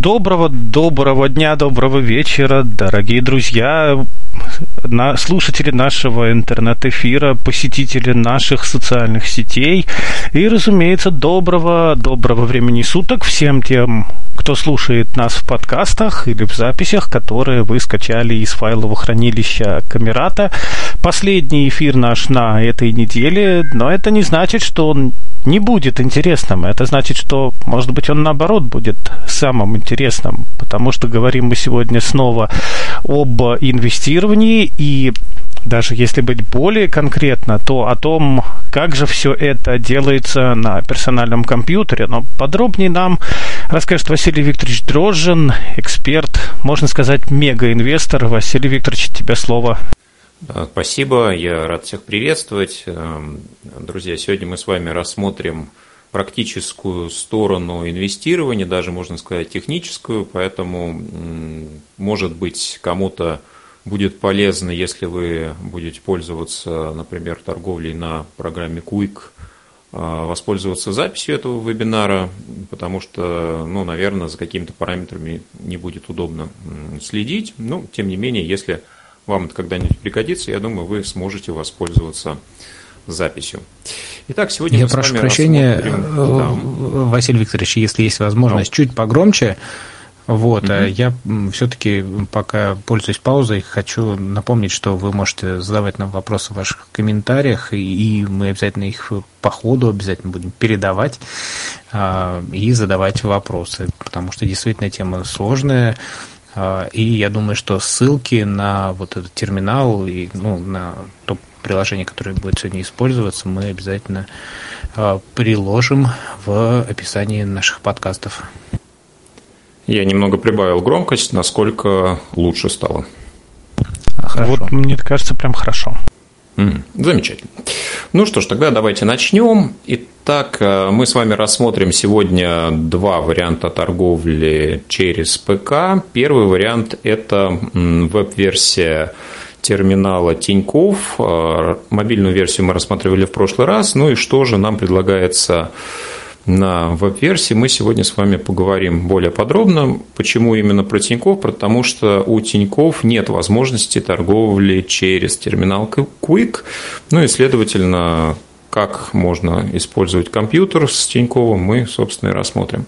Доброго, доброго дня, доброго вечера, дорогие друзья, на, слушатели нашего интернет-эфира, посетители наших социальных сетей и, разумеется, доброго, доброго времени суток всем тем, кто слушает нас в подкастах или в записях, которые вы скачали из файлового хранилища Камерата. Последний эфир наш на этой неделе, но это не значит, что он не будет интересным. Это значит, что, может быть, он наоборот будет самым интересным, потому что говорим мы сегодня снова об инвестировании и даже если быть более конкретно, то о том, как же все это делается на персональном компьютере. Но подробнее нам расскажет Василий Викторович Дрожжин, эксперт, можно сказать, мегаинвестор. Василий Викторович, тебе слово. Спасибо, я рад всех приветствовать. Эм, друзья, сегодня мы с вами рассмотрим практическую сторону инвестирования, даже можно сказать техническую, поэтому, может быть, кому-то будет полезно, если вы будете пользоваться, например, торговлей на программе Quick, э, воспользоваться записью этого вебинара, потому что, ну, наверное, за какими-то параметрами не будет удобно следить. Но, тем не менее, если вам это когда-нибудь пригодится, я думаю, вы сможете воспользоваться записью. Итак, сегодня я мы прошу прощения, рассмотрим... Э, да. Василий Викторович, если есть возможность, да. чуть погромче. Вот, угу. я все-таки, пока пользуюсь паузой, хочу напомнить, что вы можете задавать нам вопросы в ваших комментариях, и мы обязательно их по ходу обязательно будем передавать а, и задавать вопросы, потому что действительно тема сложная, а, и я думаю, что ссылки на вот этот терминал и ну, на то приложение, которое будет сегодня использоваться, мы обязательно а, приложим в описании наших подкастов. Я немного прибавил громкость, насколько лучше стало. Хорошо. Вот мне кажется, прям хорошо. Замечательно. Ну что ж, тогда давайте начнем. Итак, э, мы с вами рассмотрим сегодня два варианта торговли через ПК. Первый вариант – это веб-версия терминала Тиньков. Э, мобильную версию мы рассматривали в прошлый раз. Ну и что же нам предлагается на веб-версии, мы сегодня с вами поговорим более подробно. Почему именно про Тиньков? Потому что у Тиньков нет возможности торговли через терминал Quick, ну и, следовательно, как можно использовать компьютер с Тиньковым, мы, собственно, и рассмотрим.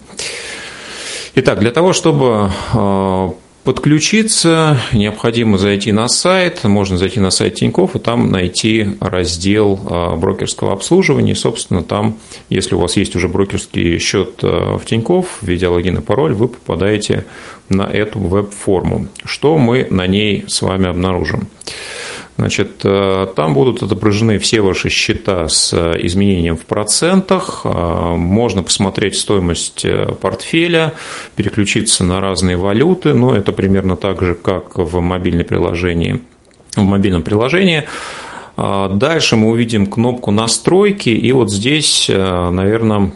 Итак, для того, чтобы э, Подключиться необходимо зайти на сайт, можно зайти на сайт Тинькофф и там найти раздел а, брокерского обслуживания. И, собственно, там, если у вас есть уже брокерский счет а, в Тинькофф, введя логин и пароль, вы попадаете на эту веб-форму. Что мы на ней с вами обнаружим? Значит, э, там будут отображены все ваши счета с э, изменением в процентах. Э, можно посмотреть стоимость портфеля, переключиться на разные валюты. Но это примерно так же, как в мобильном приложении. В мобильном приложении. Дальше мы увидим кнопку настройки. И вот здесь, наверное,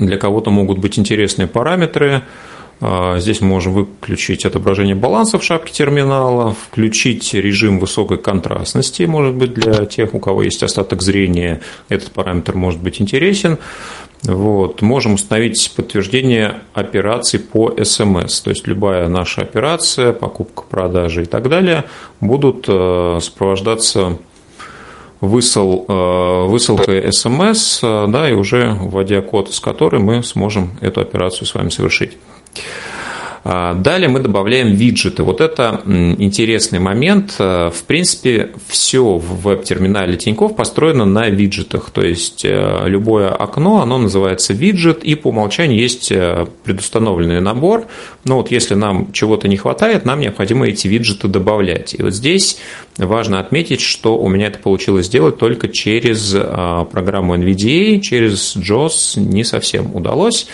для кого-то могут быть интересные параметры – здесь мы можем выключить отображение баланса в шапке терминала, включить режим высокой контрастности, может быть, для тех, у кого есть остаток зрения, этот параметр может быть интересен. Вот. Можем установить подтверждение операций по СМС, то есть любая наша операция, покупка, продажа и так далее будут э, сопровождаться высыл, э, высылкой СМС, да, и уже вводя код, с которым мы сможем эту операцию с вами совершить. А, далее мы добавляем виджеты. Вот это интересный момент. А, в принципе, все в веб-терминале Тинькофф построено на виджетах. То есть э, любое окно, оно называется виджет, и по умолчанию есть э, предустановленный набор. Но вот если нам чего-то не хватает, нам необходимо эти виджеты добавлять. И вот здесь важно отметить, что у меня это получилось сделать только через а, программу NVDA, через JOS не совсем удалось.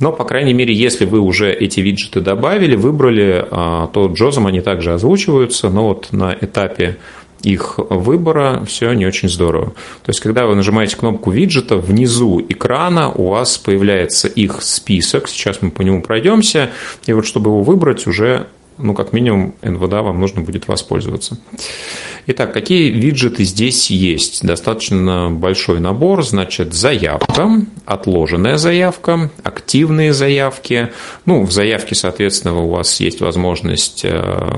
Но, по крайней мере, если вы уже эти виджеты добавили, выбрали, а, то джозом они также озвучиваются, но вот на этапе их выбора все не очень здорово. То есть, когда вы нажимаете кнопку виджета, внизу экрана у вас появляется их список. Сейчас мы по нему пройдемся. И вот, чтобы его выбрать, уже ну, как минимум, НВДА вам нужно будет воспользоваться. Итак, какие виджеты здесь есть? Достаточно большой набор, значит, заявка, отложенная заявка, активные заявки. Ну, в заявке, соответственно, у вас есть возможность э,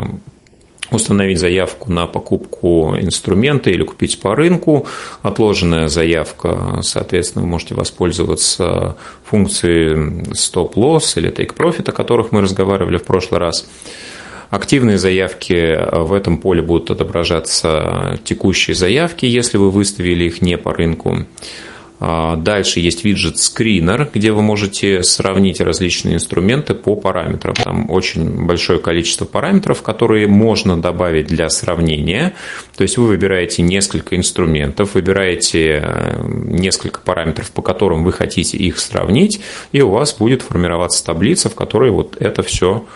установить заявку на покупку инструмента или купить по рынку. Отложенная заявка, соответственно, вы можете воспользоваться функцией стоп-лосс или take-profit, о которых мы разговаривали в прошлый раз. Активные заявки в этом поле будут отображаться текущие заявки, если вы выставили их не по рынку. А, дальше есть виджет скринер, где вы можете сравнить различные инструменты по параметрам. Там очень большое количество параметров, которые можно добавить для сравнения. То есть вы выбираете несколько инструментов, выбираете э, несколько параметров, по которым вы хотите их сравнить, и у вас будет формироваться таблица, в которой вот это все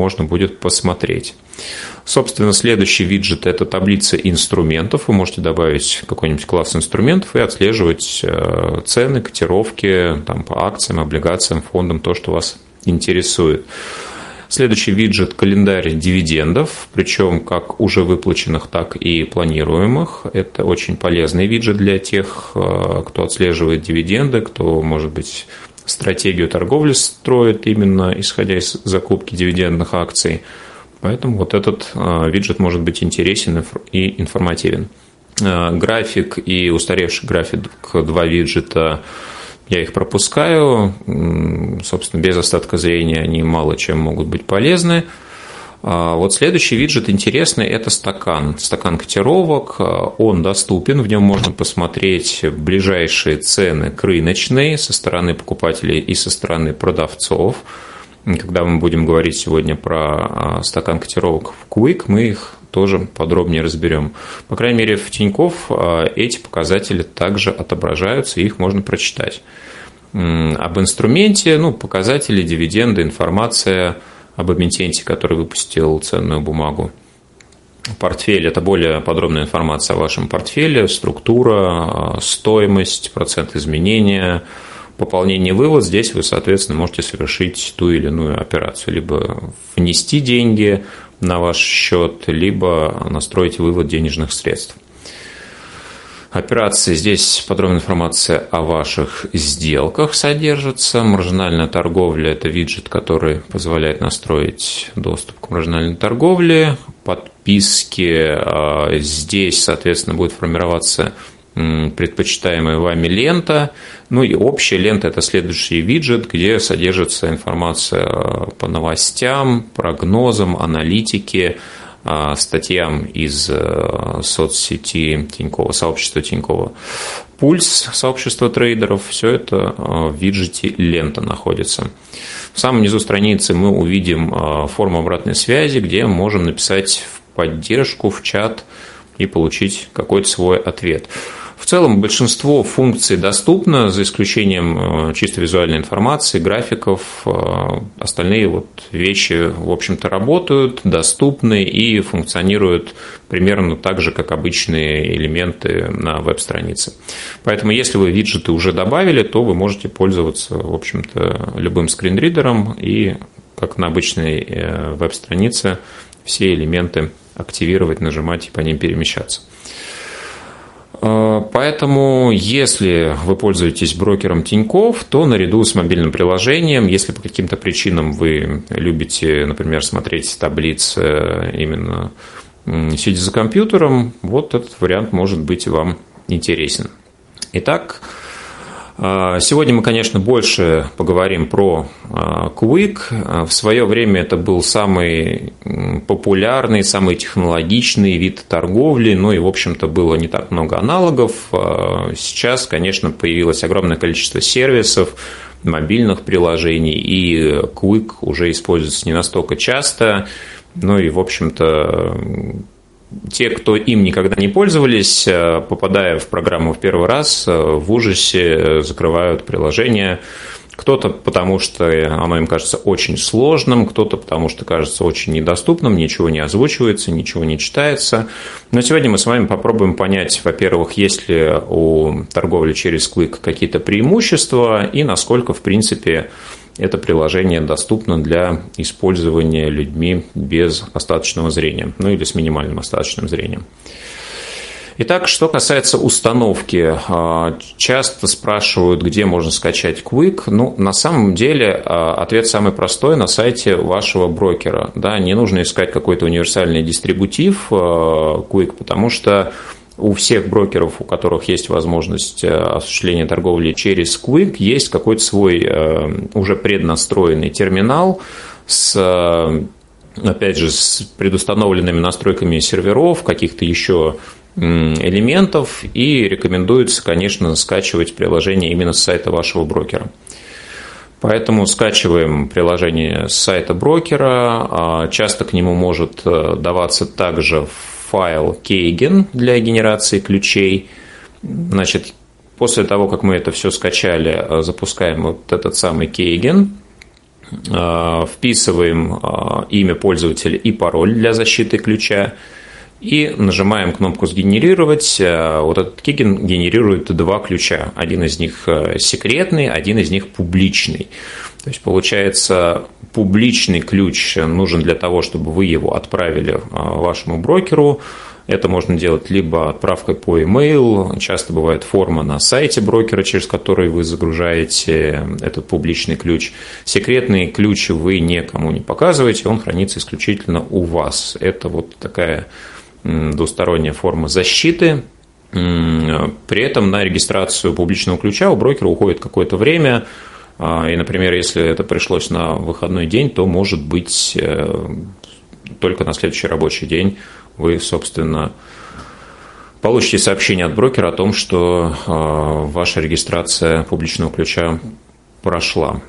можно будет посмотреть. Собственно, следующий виджет – это таблица инструментов. Вы можете добавить какой-нибудь класс инструментов и отслеживать э, цены, котировки там, по акциям, облигациям, фондам, то, что вас интересует. Следующий виджет – календарь дивидендов, причем как уже выплаченных, так и планируемых. Это очень полезный виджет для тех, э, кто отслеживает дивиденды, кто, может быть, стратегию торговли строит именно исходя из закупки дивидендных акций. Поэтому вот этот а, виджет может быть интересен и информативен. А, график и устаревший график, два виджета, я их пропускаю. Собственно, без остатка зрения они мало чем могут быть полезны. А, вот следующий виджет интересный – это стакан. Стакан котировок, а, он доступен, в нем можно посмотреть ближайшие цены к рыночной со стороны покупателей и со стороны продавцов. Когда мы будем говорить сегодня про а, стакан котировок в Quick, мы их тоже подробнее разберем. По крайней мере, в Тинькофф эти показатели также отображаются, их можно прочитать. Об инструменте, ну, показатели, дивиденды, информация – об эмитенте, который выпустил ценную бумагу. Портфель – это более подробная информация о вашем портфеле, структура, стоимость, процент изменения, пополнение вывод. Здесь вы, соответственно, можете совершить ту или иную операцию. Либо внести деньги на ваш счет, либо настроить вывод денежных средств операции. Здесь подробная информация о ваших сделках содержится. Маржинальная торговля – это виджет, который позволяет настроить доступ к маржинальной торговле. Подписки а, здесь, соответственно, будет формироваться предпочитаемая вами лента. Ну и общая лента – это следующий виджет, где содержится информация по новостям, прогнозам, аналитике, а, статьям из э, соцсети Тинькова, сообщества Тинькова. Пульс сообщества трейдеров, все это э, в виджете лента находится. В самом низу страницы мы увидим э, форму обратной связи, где можем написать в поддержку, в чат и получить какой-то свой ответ. В целом большинство функций доступно, за исключением э, чисто визуальной информации, графиков. Э, остальные вот вещи, в общем-то, работают, доступны и функционируют примерно так же, как обычные элементы на веб-странице. Поэтому, если вы виджеты уже добавили, то вы можете пользоваться, в общем-то, любым скринридером и, как на обычной э, веб-странице, все элементы активировать, нажимать и по ним перемещаться. Э, поэтому, если вы пользуетесь брокером Тиньков, то наряду с мобильным приложением, если по каким-то причинам вы любите, например, смотреть таблицы именно сидя за компьютером, вот этот вариант может быть вам интересен. Итак, сегодня мы, конечно, больше поговорим про а, Quick. А, в свое время это был самый популярный, самый технологичный вид торговли, ну и, в общем-то, было не так много аналогов. Сейчас, конечно, появилось огромное количество сервисов, мобильных приложений, и Quick уже используется не настолько часто, ну и, в общем-то, те, кто им никогда не пользовались, э, попадая в программу в первый раз, э, в ужасе э, закрывают приложение. Кто-то потому, что оно им кажется очень сложным, кто-то потому, что кажется очень недоступным, ничего не озвучивается, ничего не читается. Но сегодня мы с вами попробуем понять, во-первых, есть ли у торговли через Quick какие-то преимущества и насколько, в принципе, это приложение доступно для использования людьми без остаточного зрения, ну или с минимальным остаточным зрением. Итак, что касается установки, а, часто спрашивают, где можно скачать Quick. Ну, на самом деле, а, ответ самый простой на сайте вашего брокера. Да, не нужно искать какой-то универсальный дистрибутив а, Quick, потому что у всех брокеров, у которых есть возможность осуществления торговли через Quick, есть какой-то свой уже преднастроенный терминал с опять же, с предустановленными настройками серверов, каких-то еще элементов и рекомендуется, конечно, скачивать приложение именно с сайта вашего брокера. Поэтому скачиваем приложение с сайта брокера. А часто к нему может э, даваться также файл Keigen для генерации ключей. Значит, после того, как мы это все скачали, э, запускаем вот этот самый Keigen, э, вписываем имя пользователя и пароль для защиты ключа, и нажимаем кнопку «Сгенерировать». Э, вот этот киген генерирует два ключа. Один из них э, секретный, один из них публичный. То есть, получается, публичный ключ нужен для того, чтобы вы его отправили э, вашему брокеру. Это можно делать либо отправкой по e-mail, часто бывает форма на сайте брокера, через который вы загружаете этот публичный ключ. Секретный ключ вы никому не показываете, он хранится исключительно у вас. Это вот такая двусторонняя форма защиты. При этом на регистрацию публичного ключа у брокера уходит какое-то время. А, и, например, если это пришлось на выходной день, то, может быть, э, только на следующий рабочий день вы, собственно, получите сообщение от брокера о том, что а, ваша регистрация публичного ключа прошла.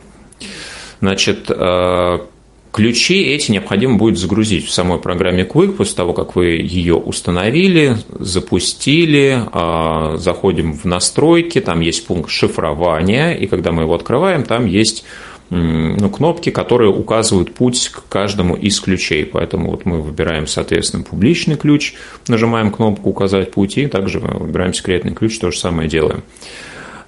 Значит, а, Ключи эти необходимо будет загрузить в самой программе Quick после того, как вы ее установили, запустили, а, заходим в настройки, там есть пункт шифрования, и когда мы его открываем, там есть ну, кнопки, которые указывают путь к каждому из ключей. Поэтому вот мы выбираем, соответственно, публичный ключ, нажимаем кнопку «Указать путь», и также выбираем секретный ключ, то же самое делаем.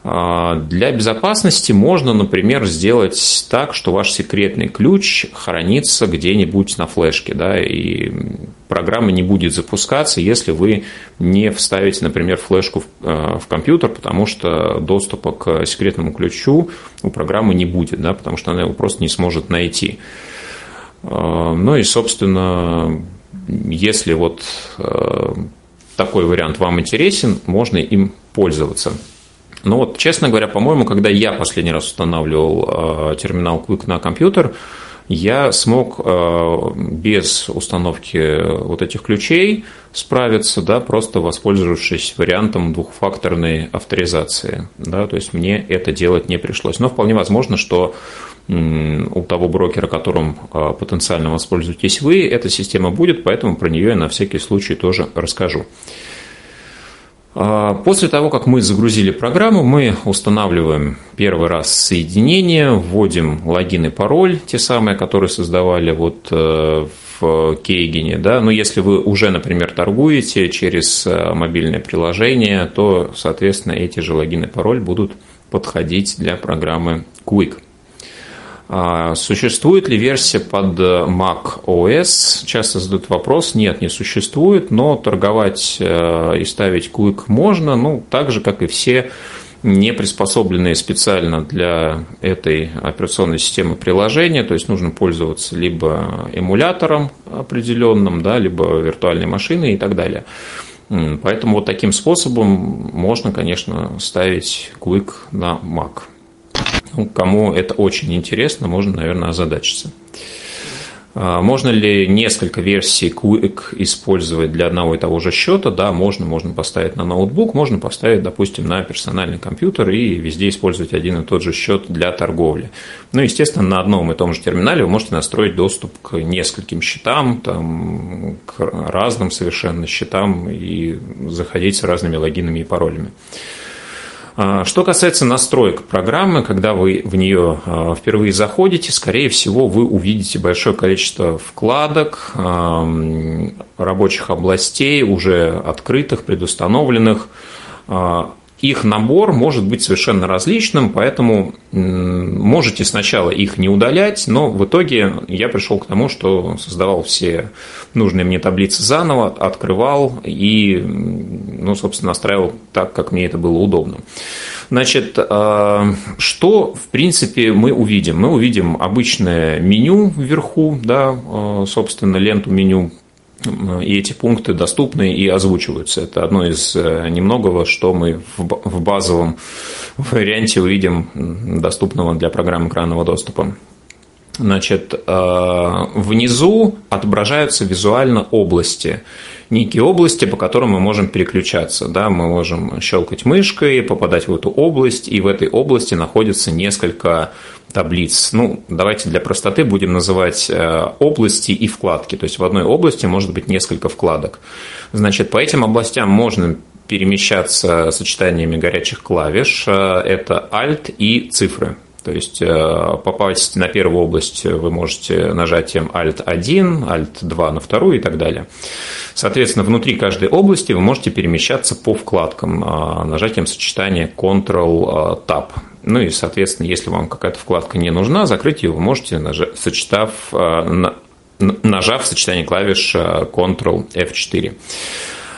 А, для безопасности можно, например, сделать так, что ваш секретный ключ хранится где-нибудь на флешке, да, и программа не будет запускаться, если вы не вставите, например, флешку в, э, в компьютер, потому что доступа к секретному ключу у программы не будет, да, потому что она его просто не сможет найти. А, ну и, собственно, если вот э, такой вариант вам интересен, можно им пользоваться. Ну вот, честно говоря, по-моему, когда я последний раз устанавливал э, терминал Quick на компьютер, я смог э, без установки вот этих ключей справиться, да, просто воспользовавшись вариантом двухфакторной авторизации. Да, то есть мне это делать не пришлось. Но вполне возможно, что у того брокера, которым э, потенциально воспользуетесь вы, эта система будет, поэтому про нее я на всякий случай тоже расскажу. А, после того, как мы загрузили программу, мы устанавливаем первый раз соединение, вводим логин и пароль, те самые, которые создавали вот э, в Кейгене. Да? Но если вы уже, например, торгуете через э, мобильное приложение, то, соответственно, эти же логин и пароль будут подходить для программы Quick. А, существует ли версия под Mac OS? Часто задают вопрос. Нет, не существует, но торговать э, и ставить Quick можно, ну, так же, как и все не приспособленные специально для этой операционной системы приложения, то есть нужно пользоваться либо эмулятором определенным, да, либо виртуальной машиной и так далее. Поэтому вот таким способом можно, конечно, ставить Quick на Mac. Ну, кому это очень интересно, можно, наверное, озадачиться. А, можно ли несколько версий Quick использовать для одного и того же счета? Да, можно. Можно поставить на ноутбук, можно поставить, допустим, на персональный компьютер и везде использовать один и тот же счет для торговли. Ну, естественно, на одном и том же терминале вы можете настроить доступ к нескольким счетам, там, к разным совершенно счетам и заходить с разными логинами и паролями. А, что касается настроек программы, когда вы в нее а, впервые заходите, скорее всего, вы увидите большое количество вкладок, а, рабочих областей, уже открытых, предустановленных. Их набор может быть совершенно различным, поэтому можете сначала их не удалять, но в итоге я пришел к тому, что создавал все нужные мне таблицы заново, открывал и, ну, собственно, настраивал так, как мне это было удобно. Значит, а, что, в принципе, мы увидим? Мы увидим обычное меню вверху, да, а, собственно, ленту меню и эти пункты доступны и озвучиваются. Это одно из э, немногого, что мы в базовом варианте увидим доступного для программы экранного доступа. Значит, э, внизу отображаются визуально области. Некие области, по которым мы можем переключаться. Да, мы можем щелкать мышкой, попадать в эту область, и в этой области находится несколько таблиц. Ну, давайте для простоты будем называть э, области и вкладки. То есть в одной области может быть несколько вкладок. Значит, по этим областям можно перемещаться сочетаниями горячих клавиш. Э, это Alt и цифры. То есть э, попасть на первую область вы можете нажатием Alt-1, Alt-2 на вторую и так далее. Соответственно, внутри каждой области вы можете перемещаться по вкладкам нажатием сочетания Ctrl-Tab. Ну и, соответственно, если вам какая-то вкладка не нужна, закрыть ее вы можете, нажав, сочетав, э, нажав сочетание клавиш э, Ctrl F4.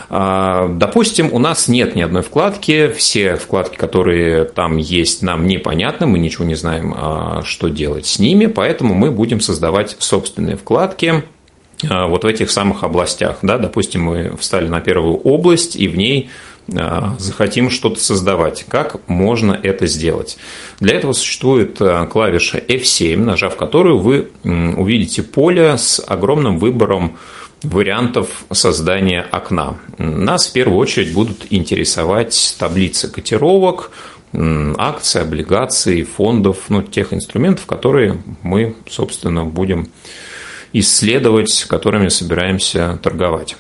А, допустим, у нас нет ни одной вкладки, все вкладки, которые там есть, нам непонятны, мы ничего не знаем, что делать с ними, поэтому мы будем создавать собственные вкладки вот в этих самых областях. Да? Допустим, мы встали на первую область, и в ней захотим что-то создавать. Как можно это сделать? Для этого существует а, клавиша F7, нажав которую вы увидите поле с огромным выбором вариантов создания окна. Нас в первую очередь будут интересовать таблицы котировок, акций, облигаций, фондов, ну, тех инструментов, которые мы, собственно, будем исследовать, которыми собираемся торговать.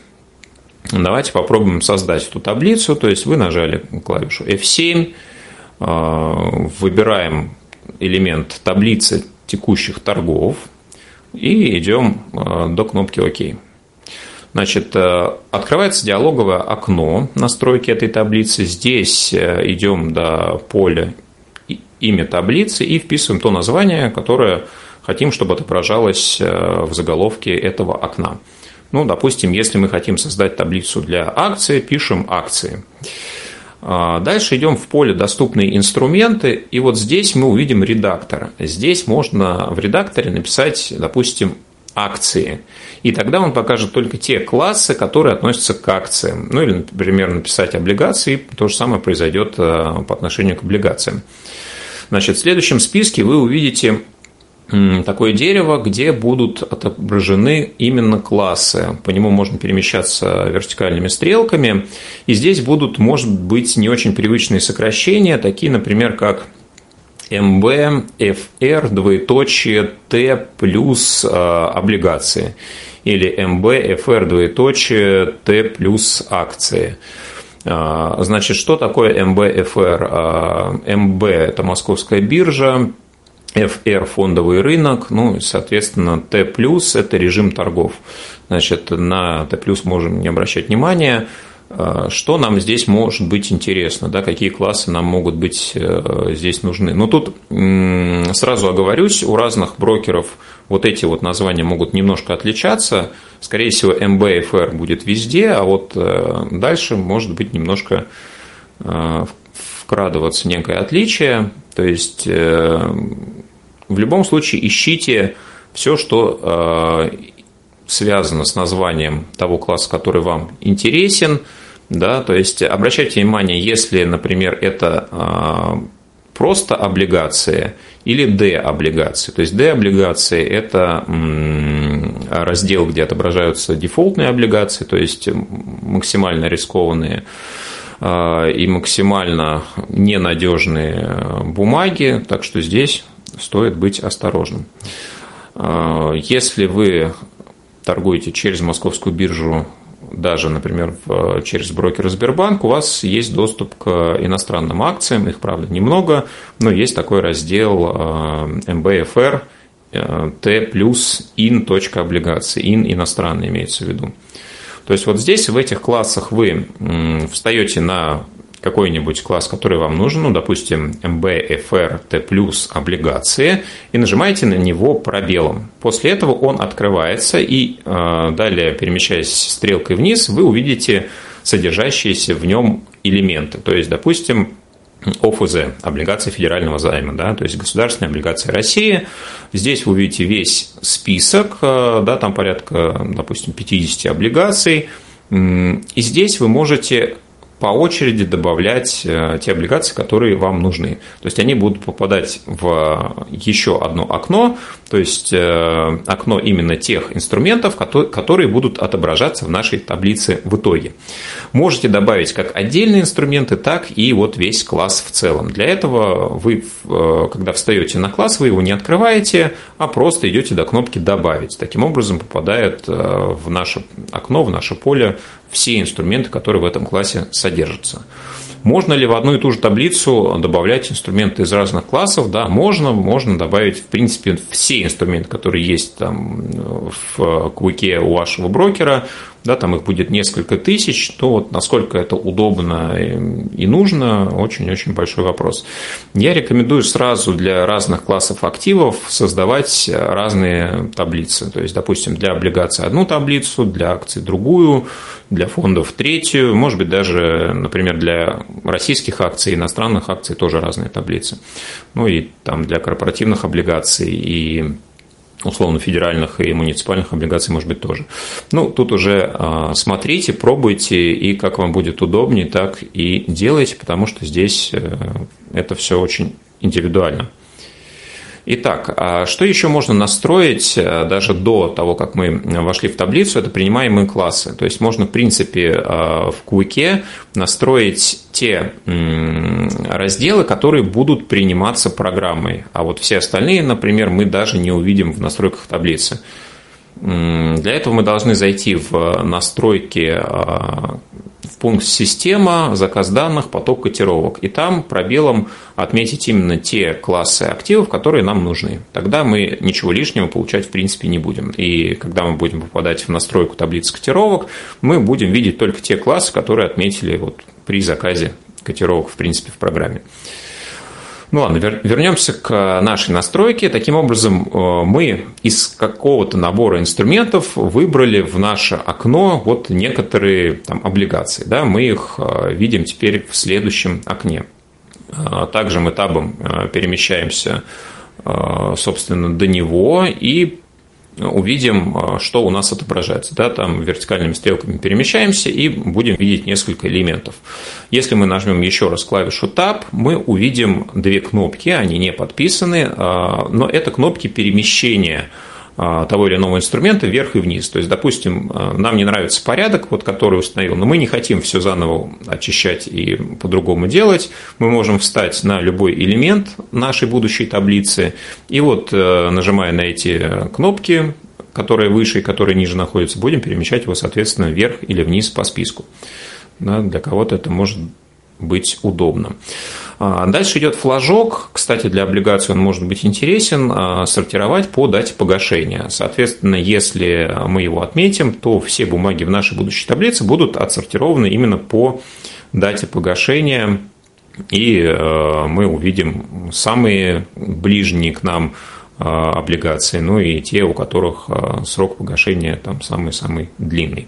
Давайте попробуем создать эту таблицу. То есть вы нажали клавишу F7, а, выбираем элемент таблицы текущих торгов и идем а, до кнопки ОК. Значит, а, открывается диалоговое окно настройки этой таблицы. Здесь идем до поля имя таблицы и вписываем то название, которое хотим, чтобы отображалось в заголовке этого окна. Ну, допустим, если мы хотим создать таблицу для акции, пишем акции. А, дальше идем в поле «Доступные инструменты», и вот здесь мы увидим редактор. Здесь можно в редакторе написать, допустим, акции. И тогда он покажет только те классы, которые относятся к акциям. Ну или, например, написать облигации, то же самое произойдет а, по отношению к облигациям. Значит, в следующем списке вы увидите такое дерево, где будут отображены именно классы. По нему можно перемещаться вертикальными стрелками. И здесь будут, может быть, не очень привычные сокращения, такие, например, как МБ, ФР, двоеточие, Т плюс а, облигации. Или МБ, ФР, двоеточие, Т плюс акции. А, значит, что такое МБ, ФР? А, МБ – это московская биржа, FR – фондовый рынок, ну, соответственно, T+, это режим торгов. Значит, на T+, можем не обращать внимания, а, что нам здесь может быть интересно, да, какие классы нам могут быть э, здесь нужны. Но тут сразу оговорюсь, у разных брокеров вот эти вот названия могут немножко отличаться. Скорее всего, MBFR будет везде, а вот э, дальше может быть немножко э, вкрадываться некое отличие. То есть в любом случае ищите все, что э, связано с названием того класса, который вам интересен. Да, то есть обращайте внимание, если, например, это э, просто облигации или D-облигации. То есть D-облигации – это раздел, где отображаются дефолтные облигации, то есть максимально рискованные э, и максимально ненадежные бумаги. Так что здесь стоит быть осторожным. А, если вы торгуете через московскую биржу, даже, например, через брокера Сбербанк, у вас есть доступ к иностранным акциям, их, правда, немного, но есть такой раздел МБФР а, Т плюс ин точка облигации, ин иностранный имеется в виду. То есть вот здесь, в этих классах вы встаете на какой-нибудь класс, который вам нужен, ну, допустим, MBFR облигации, и нажимаете на него пробелом. После этого он открывается, и э, далее, перемещаясь стрелкой вниз, вы увидите содержащиеся в нем элементы. То есть, допустим, ОФЗ, облигации федерального займа, да, то есть государственные облигации России. Здесь вы увидите весь список, э, да, там порядка, допустим, 50 облигаций. И здесь вы можете по очереди добавлять э, те облигации, которые вам нужны. То есть они будут попадать в еще одно окно, то есть э, окно именно тех инструментов, которые будут отображаться в нашей таблице в итоге. Можете добавить как отдельные инструменты, так и вот весь класс в целом. Для этого вы, э, когда встаете на класс, вы его не открываете, а просто идете до кнопки «Добавить». Таким образом попадает в наше окно, в наше поле все инструменты, которые в этом классе содержатся. Можно ли в одну и ту же таблицу добавлять инструменты из разных классов? Да, можно. Можно добавить, в принципе, все инструменты, которые есть там в квике у вашего брокера. Да, там их будет несколько тысяч, то вот насколько это удобно и нужно, очень-очень большой вопрос. Я рекомендую сразу для разных классов активов создавать разные таблицы. То есть, допустим, для облигаций одну таблицу, для акций другую, для фондов третью, может быть, даже, например, для российских акций, иностранных акций тоже разные таблицы. Ну и там для корпоративных облигаций и условно федеральных и муниципальных облигаций, может быть, тоже. Ну, тут уже а, смотрите, пробуйте, и как вам будет удобнее, так и делайте, потому что здесь э, это все очень индивидуально. Итак, а что еще можно настроить э, даже до того, как мы вошли в таблицу, это принимаемые классы. То есть можно, в принципе, э, в Куике настроить те разделы, которые будут приниматься программой. А вот все остальные, например, мы даже не увидим в настройках таблицы. Для этого мы должны зайти в настройки а, пункт «Система», «Заказ данных», «Поток котировок». И там пробелом отметить именно те классы активов, которые нам нужны. Тогда мы ничего лишнего получать в принципе не будем. И когда мы будем попадать в настройку таблицы котировок, мы будем видеть только те классы, которые отметили вот при заказе котировок в принципе в программе. Ну ладно, вернемся к нашей настройке. Таким образом, э, мы из какого-то набора инструментов выбрали в наше окно вот некоторые там, облигации. Да? Мы их э, видим теперь в следующем окне. Э, также мы табом перемещаемся, собственно, до него и увидим, а, что у нас отображается. Да, там вертикальными стрелками перемещаемся и будем видеть несколько элементов. Если мы нажмем еще раз клавишу Tab, мы увидим две кнопки, они не подписаны, а, но это кнопки перемещения того или иного инструмента вверх и вниз. То есть, допустим, нам не нравится порядок, вот, который установил, но мы не хотим все заново очищать и по-другому делать. Мы можем встать на любой элемент нашей будущей таблицы, и вот, э, нажимая на эти кнопки, которые выше и которые ниже находятся, будем перемещать его, соответственно, вверх или вниз по списку. Да, для кого-то это может быть удобно. А, дальше идет флажок. Кстати, для облигаций он может быть интересен. А, сортировать по дате погашения. Соответственно, если мы его отметим, то все бумаги в нашей будущей таблице будут отсортированы именно по дате погашения. И э, мы увидим самые ближние к нам облигации, ну и те, у которых срок погашения там самый-самый длинный.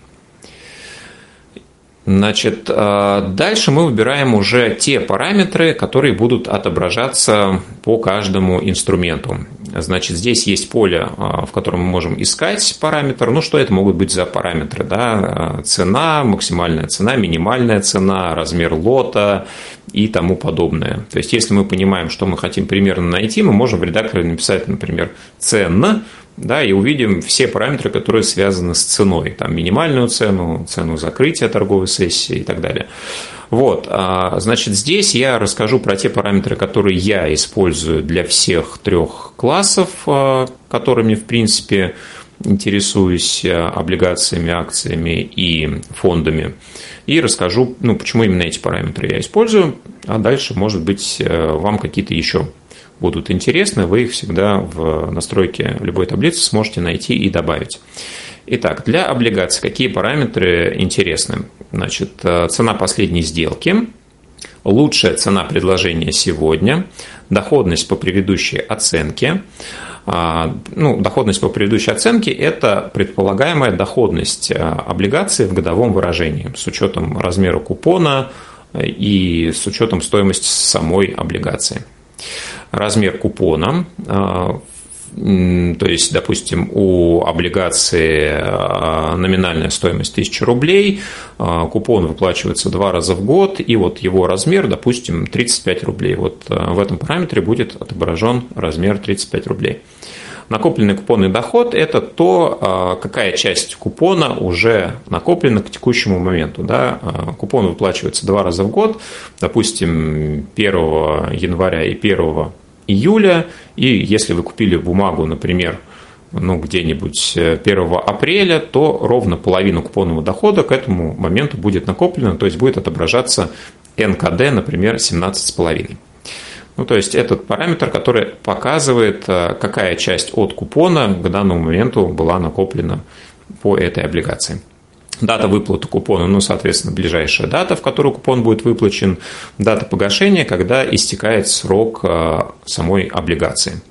Значит, э, дальше мы выбираем уже те параметры, которые будут отображаться по каждому инструменту. Значит, здесь есть поле, э, в котором мы можем искать параметр. Ну, что это могут быть за параметры? Да? Э, цена, максимальная цена, минимальная цена, размер лота и тому подобное. То есть, если мы понимаем, что мы хотим примерно найти, мы можем в редакторе написать, например, цена да, и увидим все параметры, которые связаны с ценой, там минимальную цену, цену закрытия торговой сессии и так далее. Вот, а, значит, здесь я расскажу про те параметры, которые я использую для всех трех классов, а, которыми, в принципе, интересуюсь а, облигациями, акциями и фондами. И расскажу, ну, почему именно эти параметры я использую, а дальше, может быть, вам какие-то еще будут интересны, вы их всегда в настройке любой таблицы сможете найти и добавить. Итак, для облигаций какие параметры интересны? Значит, э, цена последней сделки, лучшая цена предложения сегодня, доходность по предыдущей оценке. А, ну, доходность по предыдущей оценке – это предполагаемая доходность а, облигации в годовом выражении с учетом размера купона и с учетом стоимости самой облигации. Размер купона а, то есть, допустим, у облигации а, номинальная стоимость 1000 рублей, а, купон выплачивается два раза в год, и вот его размер, допустим, 35 рублей. Вот а, в этом параметре будет отображен размер 35 рублей. Накопленный купонный доход – это то, какая часть купона уже накоплена к текущему моменту. Да? Купон выплачивается два раза в год, допустим, 1 января и 1 июля, и если вы купили бумагу, например, ну, где-нибудь 1 э, апреля, то ровно половину купонного дохода к этому моменту будет накоплено, то есть будет отображаться НКД, например, 17,5. Ну, то есть этот параметр, который показывает, э, какая часть от купона к данному моменту была накоплена по этой облигации. Дата выплаты купона, ну, соответственно, ближайшая дата, в которую купон будет выплачен, дата погашения, когда истекает срок э, самой облигации.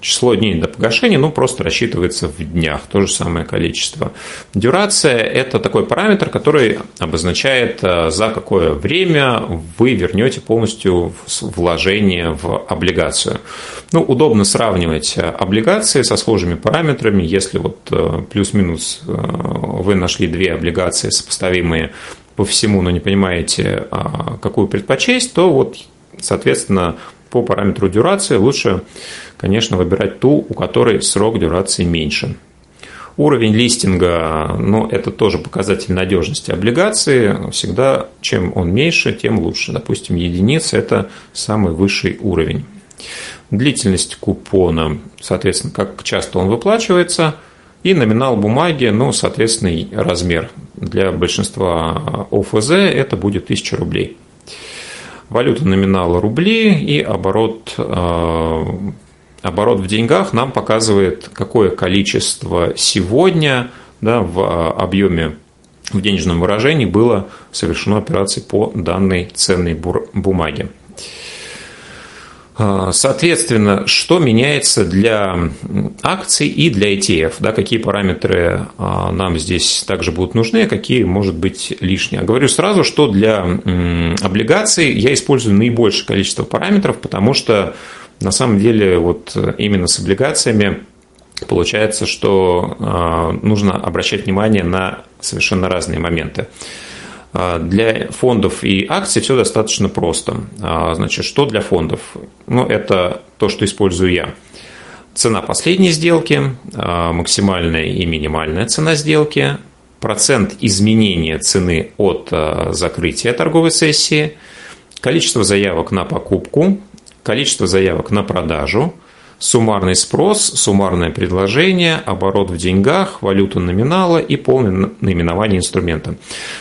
Число дней до погашения ну, просто рассчитывается в днях, то же самое количество. Дюрация – это такой параметр, который обозначает, э, за какое время вы вернете полностью вложение в облигацию. Ну, удобно сравнивать э, облигации со схожими параметрами. Если вот э, плюс-минус вы нашли две облигации, сопоставимые по всему, но не понимаете, а, какую предпочесть, то вот, соответственно, по параметру дюрации лучше, конечно, выбирать ту, у которой срок дюрации меньше. Уровень листинга, ну, это тоже показатель надежности облигации. Всегда, чем он меньше, тем лучше. Допустим, единица – это самый высший уровень. Длительность купона, соответственно, как часто он выплачивается, и номинал бумаги, ну, соответственно, размер. Для большинства ОФЗ это будет 1000 рублей. Валюта номинала рубли и оборот, э, оборот в деньгах нам показывает, какое количество сегодня да, в э, объеме в денежном выражении было совершено операций по данной ценной бумаге. А, соответственно, что меняется для акций и для ETF? Да, какие параметры а, нам здесь также будут нужны, а какие, может быть, лишние? Говорю сразу, что для облигаций я использую наибольшее количество параметров, потому что на самом деле вот именно с облигациями получается, что нужно обращать внимание на совершенно разные моменты. А, для фондов и акций все достаточно просто. А, значит, что для фондов? Ну, это то, что использую я. Цена последней сделки, а, максимальная и минимальная цена сделки, процент изменения цены от закрытия торговой сессии, количество заявок на покупку, количество заявок на продажу – суммарный спрос, суммарное предложение, оборот в деньгах, валюта номинала и полное наименование инструмента.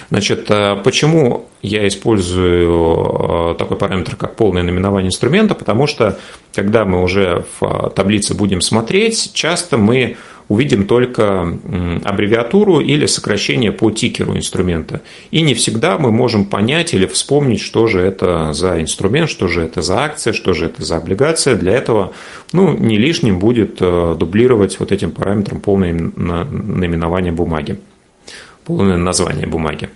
Значит, э, почему я использую э, такой параметр, как полное наименование инструмента? Потому что, когда мы уже в э, таблице будем смотреть, часто мы увидим только аббревиатуру или сокращение по тикеру инструмента. И не всегда мы можем понять или вспомнить, что же это за инструмент, что же это за акция, что же это за облигация. Для этого ну, не лишним будет э, дублировать вот этим параметром полное наименование бумаги, полное название бумаги.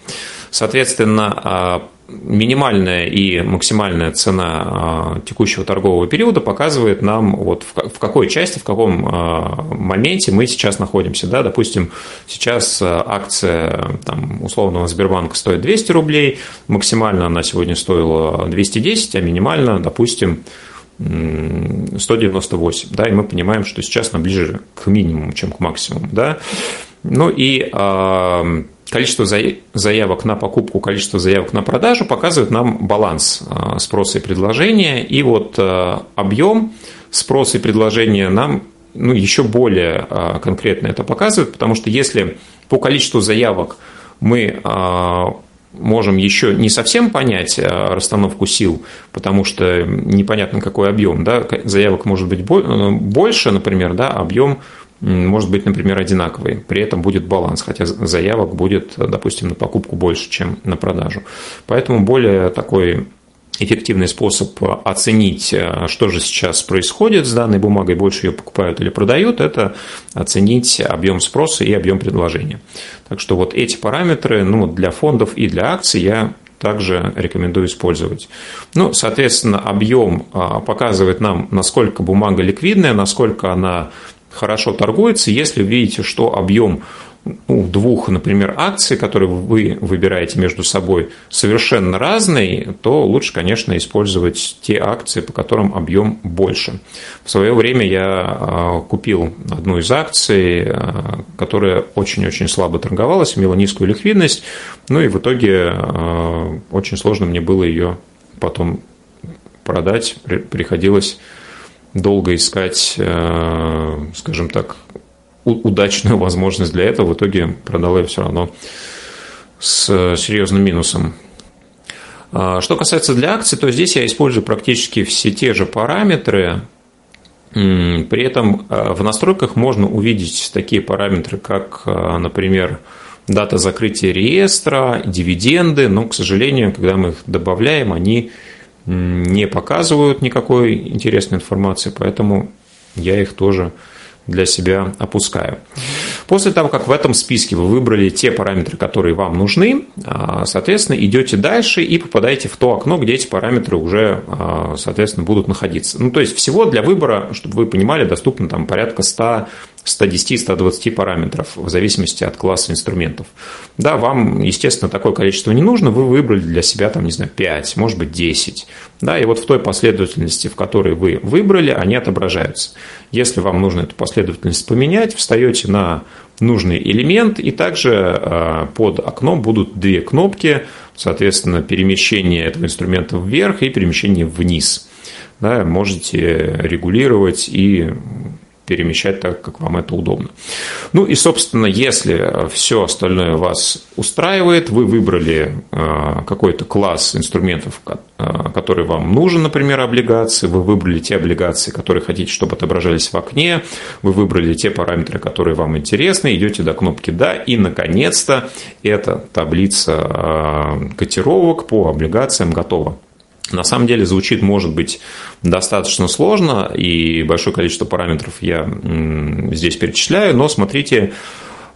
Соответственно, а, минимальная и максимальная цена а, текущего торгового периода показывает нам, вот в какой части, в каком а, моменте мы сейчас находимся. Да? Допустим, сейчас акция там, условного Сбербанка стоит 200 рублей, максимально она сегодня стоила 210, а минимально, допустим, 198, да, и мы понимаем, что сейчас она ближе к минимуму, чем к максимуму, да. Ну и количество заявок на покупку, количество заявок на продажу показывает нам баланс а, спроса и предложения. И вот а, объем спроса и предложения нам ну, еще более а, конкретно это показывает, потому что если по количеству заявок мы можем еще не совсем понять расстановку сил, потому что непонятно какой объем, да, заявок может быть больше, например, да, объем может быть, например, одинаковый. При этом будет баланс, хотя заявок будет, допустим, на покупку больше, чем на продажу. Поэтому более такой эффективный способ оценить, что же сейчас происходит с данной бумагой, больше ее покупают или продают, это оценить объем спроса и объем предложения. Так что вот эти параметры ну, для фондов и для акций я также рекомендую использовать. Ну, соответственно, объем а, показывает нам, насколько бумага ликвидная, насколько она хорошо торгуется. Если видите, что объем ну, двух, например, акций, которые вы выбираете между собой, совершенно разные, то лучше, конечно, использовать те акции, по которым объем больше. В свое время я а, купил одну из акций, а, которая очень-очень слабо торговалась, имела низкую ликвидность, ну и в итоге а, очень сложно мне было ее потом продать, приходилось долго искать, скажем так, удачную возможность для этого. В итоге продала я все равно с серьезным минусом. А, что касается для акций, то здесь я использую практически все те же параметры. При этом а, в настройках можно увидеть такие параметры, как, например, дата закрытия реестра, дивиденды, но, к сожалению, когда мы их добавляем, они не показывают никакой интересной информации, поэтому я их тоже для себя опускаю. После того, как в этом списке вы выбрали те параметры, которые вам нужны, а, соответственно, идете дальше и попадаете в то окно, где эти параметры уже, а, соответственно, будут находиться. Ну, то есть, всего для выбора, чтобы вы понимали, доступно там порядка 100 110-120 параметров в зависимости от класса инструментов. Да, вам, естественно, такое количество не нужно, вы выбрали для себя, там, не знаю, 5, может быть, 10. Да, и вот в той последовательности, в которой вы выбрали, они отображаются. Если вам нужно эту последовательность поменять, встаете на нужный элемент, и также а, под окном будут две кнопки, соответственно, перемещение этого инструмента вверх и перемещение вниз. Да, можете регулировать и перемещать так, как вам это удобно. Ну и, собственно, если все остальное вас устраивает, вы выбрали э, какой-то класс инструментов, э, который вам нужен, например, облигации, вы выбрали те облигации, которые хотите, чтобы отображались в окне, вы выбрали те параметры, которые вам интересны, идете до кнопки «Да», и, наконец-то, эта таблица э, котировок по облигациям готова. На самом деле звучит, может быть, достаточно сложно, и большое количество параметров я здесь перечисляю, но смотрите,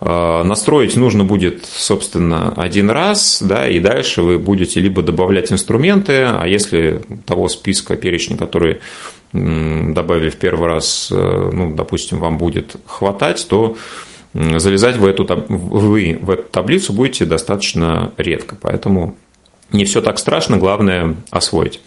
э, настроить нужно будет, собственно, один раз, да, и дальше вы будете либо добавлять инструменты, а если того списка, перечня, который добавили в первый раз, э, ну, допустим, вам будет хватать, то залезать в эту, вы в эту таблицу будете достаточно редко, поэтому не все так страшно, главное освоить.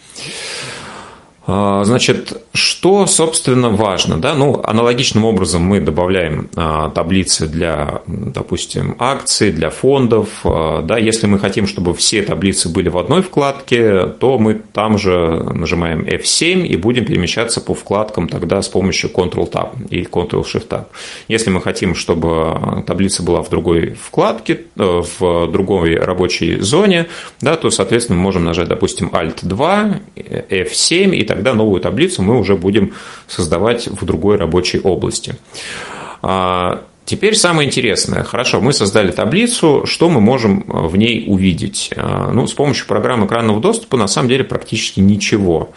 А, значит, что, собственно, важно? Да? Ну, аналогичным образом мы добавляем а, таблицы для, допустим, акций, для фондов. А, да? Если мы хотим, чтобы все таблицы были в одной вкладке, то мы там же нажимаем F7 и будем перемещаться по вкладкам тогда с помощью Ctrl-Tab и Ctrl-Shift-Tab. Если мы хотим, чтобы таблица была в другой вкладке, э, в другой рабочей зоне, да, то, соответственно, мы можем нажать, допустим, Alt-2, F7 и так тогда новую таблицу мы уже будем создавать в другой рабочей области. А, теперь самое интересное. Хорошо, мы создали таблицу, что мы можем в ней увидеть? А, ну, с помощью программы экранного доступа на самом деле практически ничего.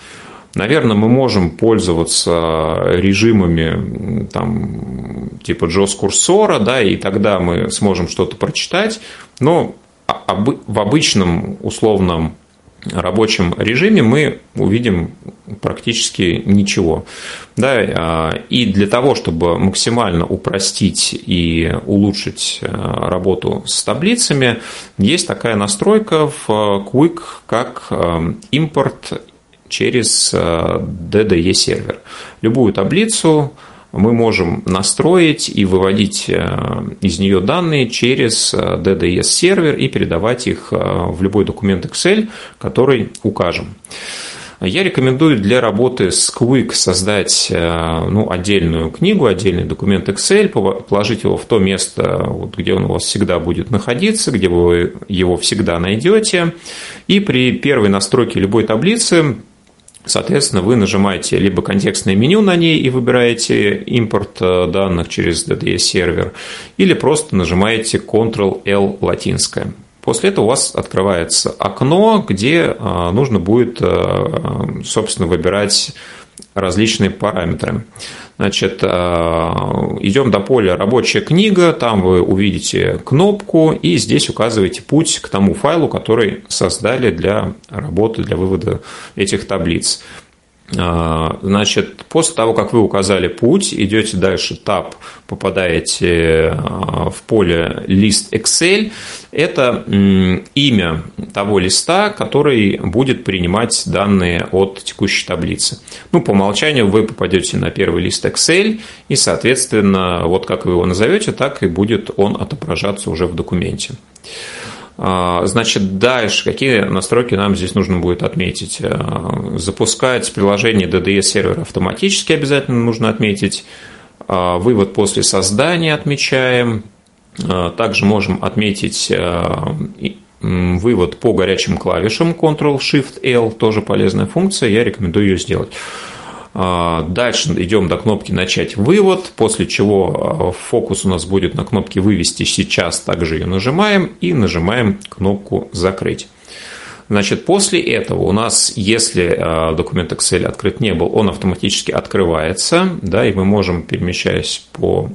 Наверное, мы можем пользоваться режимами там, типа JOS курсора, да, и тогда мы сможем что-то прочитать, но в обычном условном рабочем режиме мы увидим практически ничего. Да, а, и для того, чтобы максимально упростить и улучшить а, работу с таблицами, есть такая настройка в Quick, как а, импорт через DDE сервер. Любую таблицу мы можем настроить и выводить э, из нее данные через э, сервер и передавать их э, в любой документ Excel, который укажем. Я рекомендую для работы с Quick создать ну, отдельную книгу, отдельный документ Excel, положить его в то место, вот, где он у вас всегда будет находиться, где вы его всегда найдете. И при первой настройке любой таблицы Соответственно, вы нажимаете либо контекстное меню на ней и выбираете импорт э, данных через DDS сервер, или просто нажимаете Ctrl-L латинское. После этого у вас открывается окно, где э, нужно будет, э, собственно, выбирать различные параметры. Значит, идем до поля «Рабочая книга», там вы увидите кнопку, и здесь указываете путь к тому файлу, который создали для работы, для вывода этих таблиц. А, значит, после того, как вы указали путь, идете дальше, таб, попадаете а, в поле лист Excel. Это имя того листа, который будет принимать данные от текущей таблицы. Ну, по умолчанию вы попадете на первый лист Excel, и, соответственно, вот как вы его назовете, так и будет он отображаться уже в документе. А, значит, дальше какие настройки нам здесь нужно будет отметить? А, запускать приложение DDS сервера автоматически обязательно нужно отметить. А, вывод после создания отмечаем. Также можем отметить вывод по горячим клавишам Ctrl-Shift-L, тоже полезная функция, я рекомендую ее сделать. А, дальше идем до кнопки «Начать вывод», после чего а, фокус у нас будет на кнопке «Вывести сейчас», также ее нажимаем и нажимаем кнопку «Закрыть». Значит, после этого у нас, если а, документ Excel открыт не был, он автоматически открывается, да, и мы можем, перемещаясь по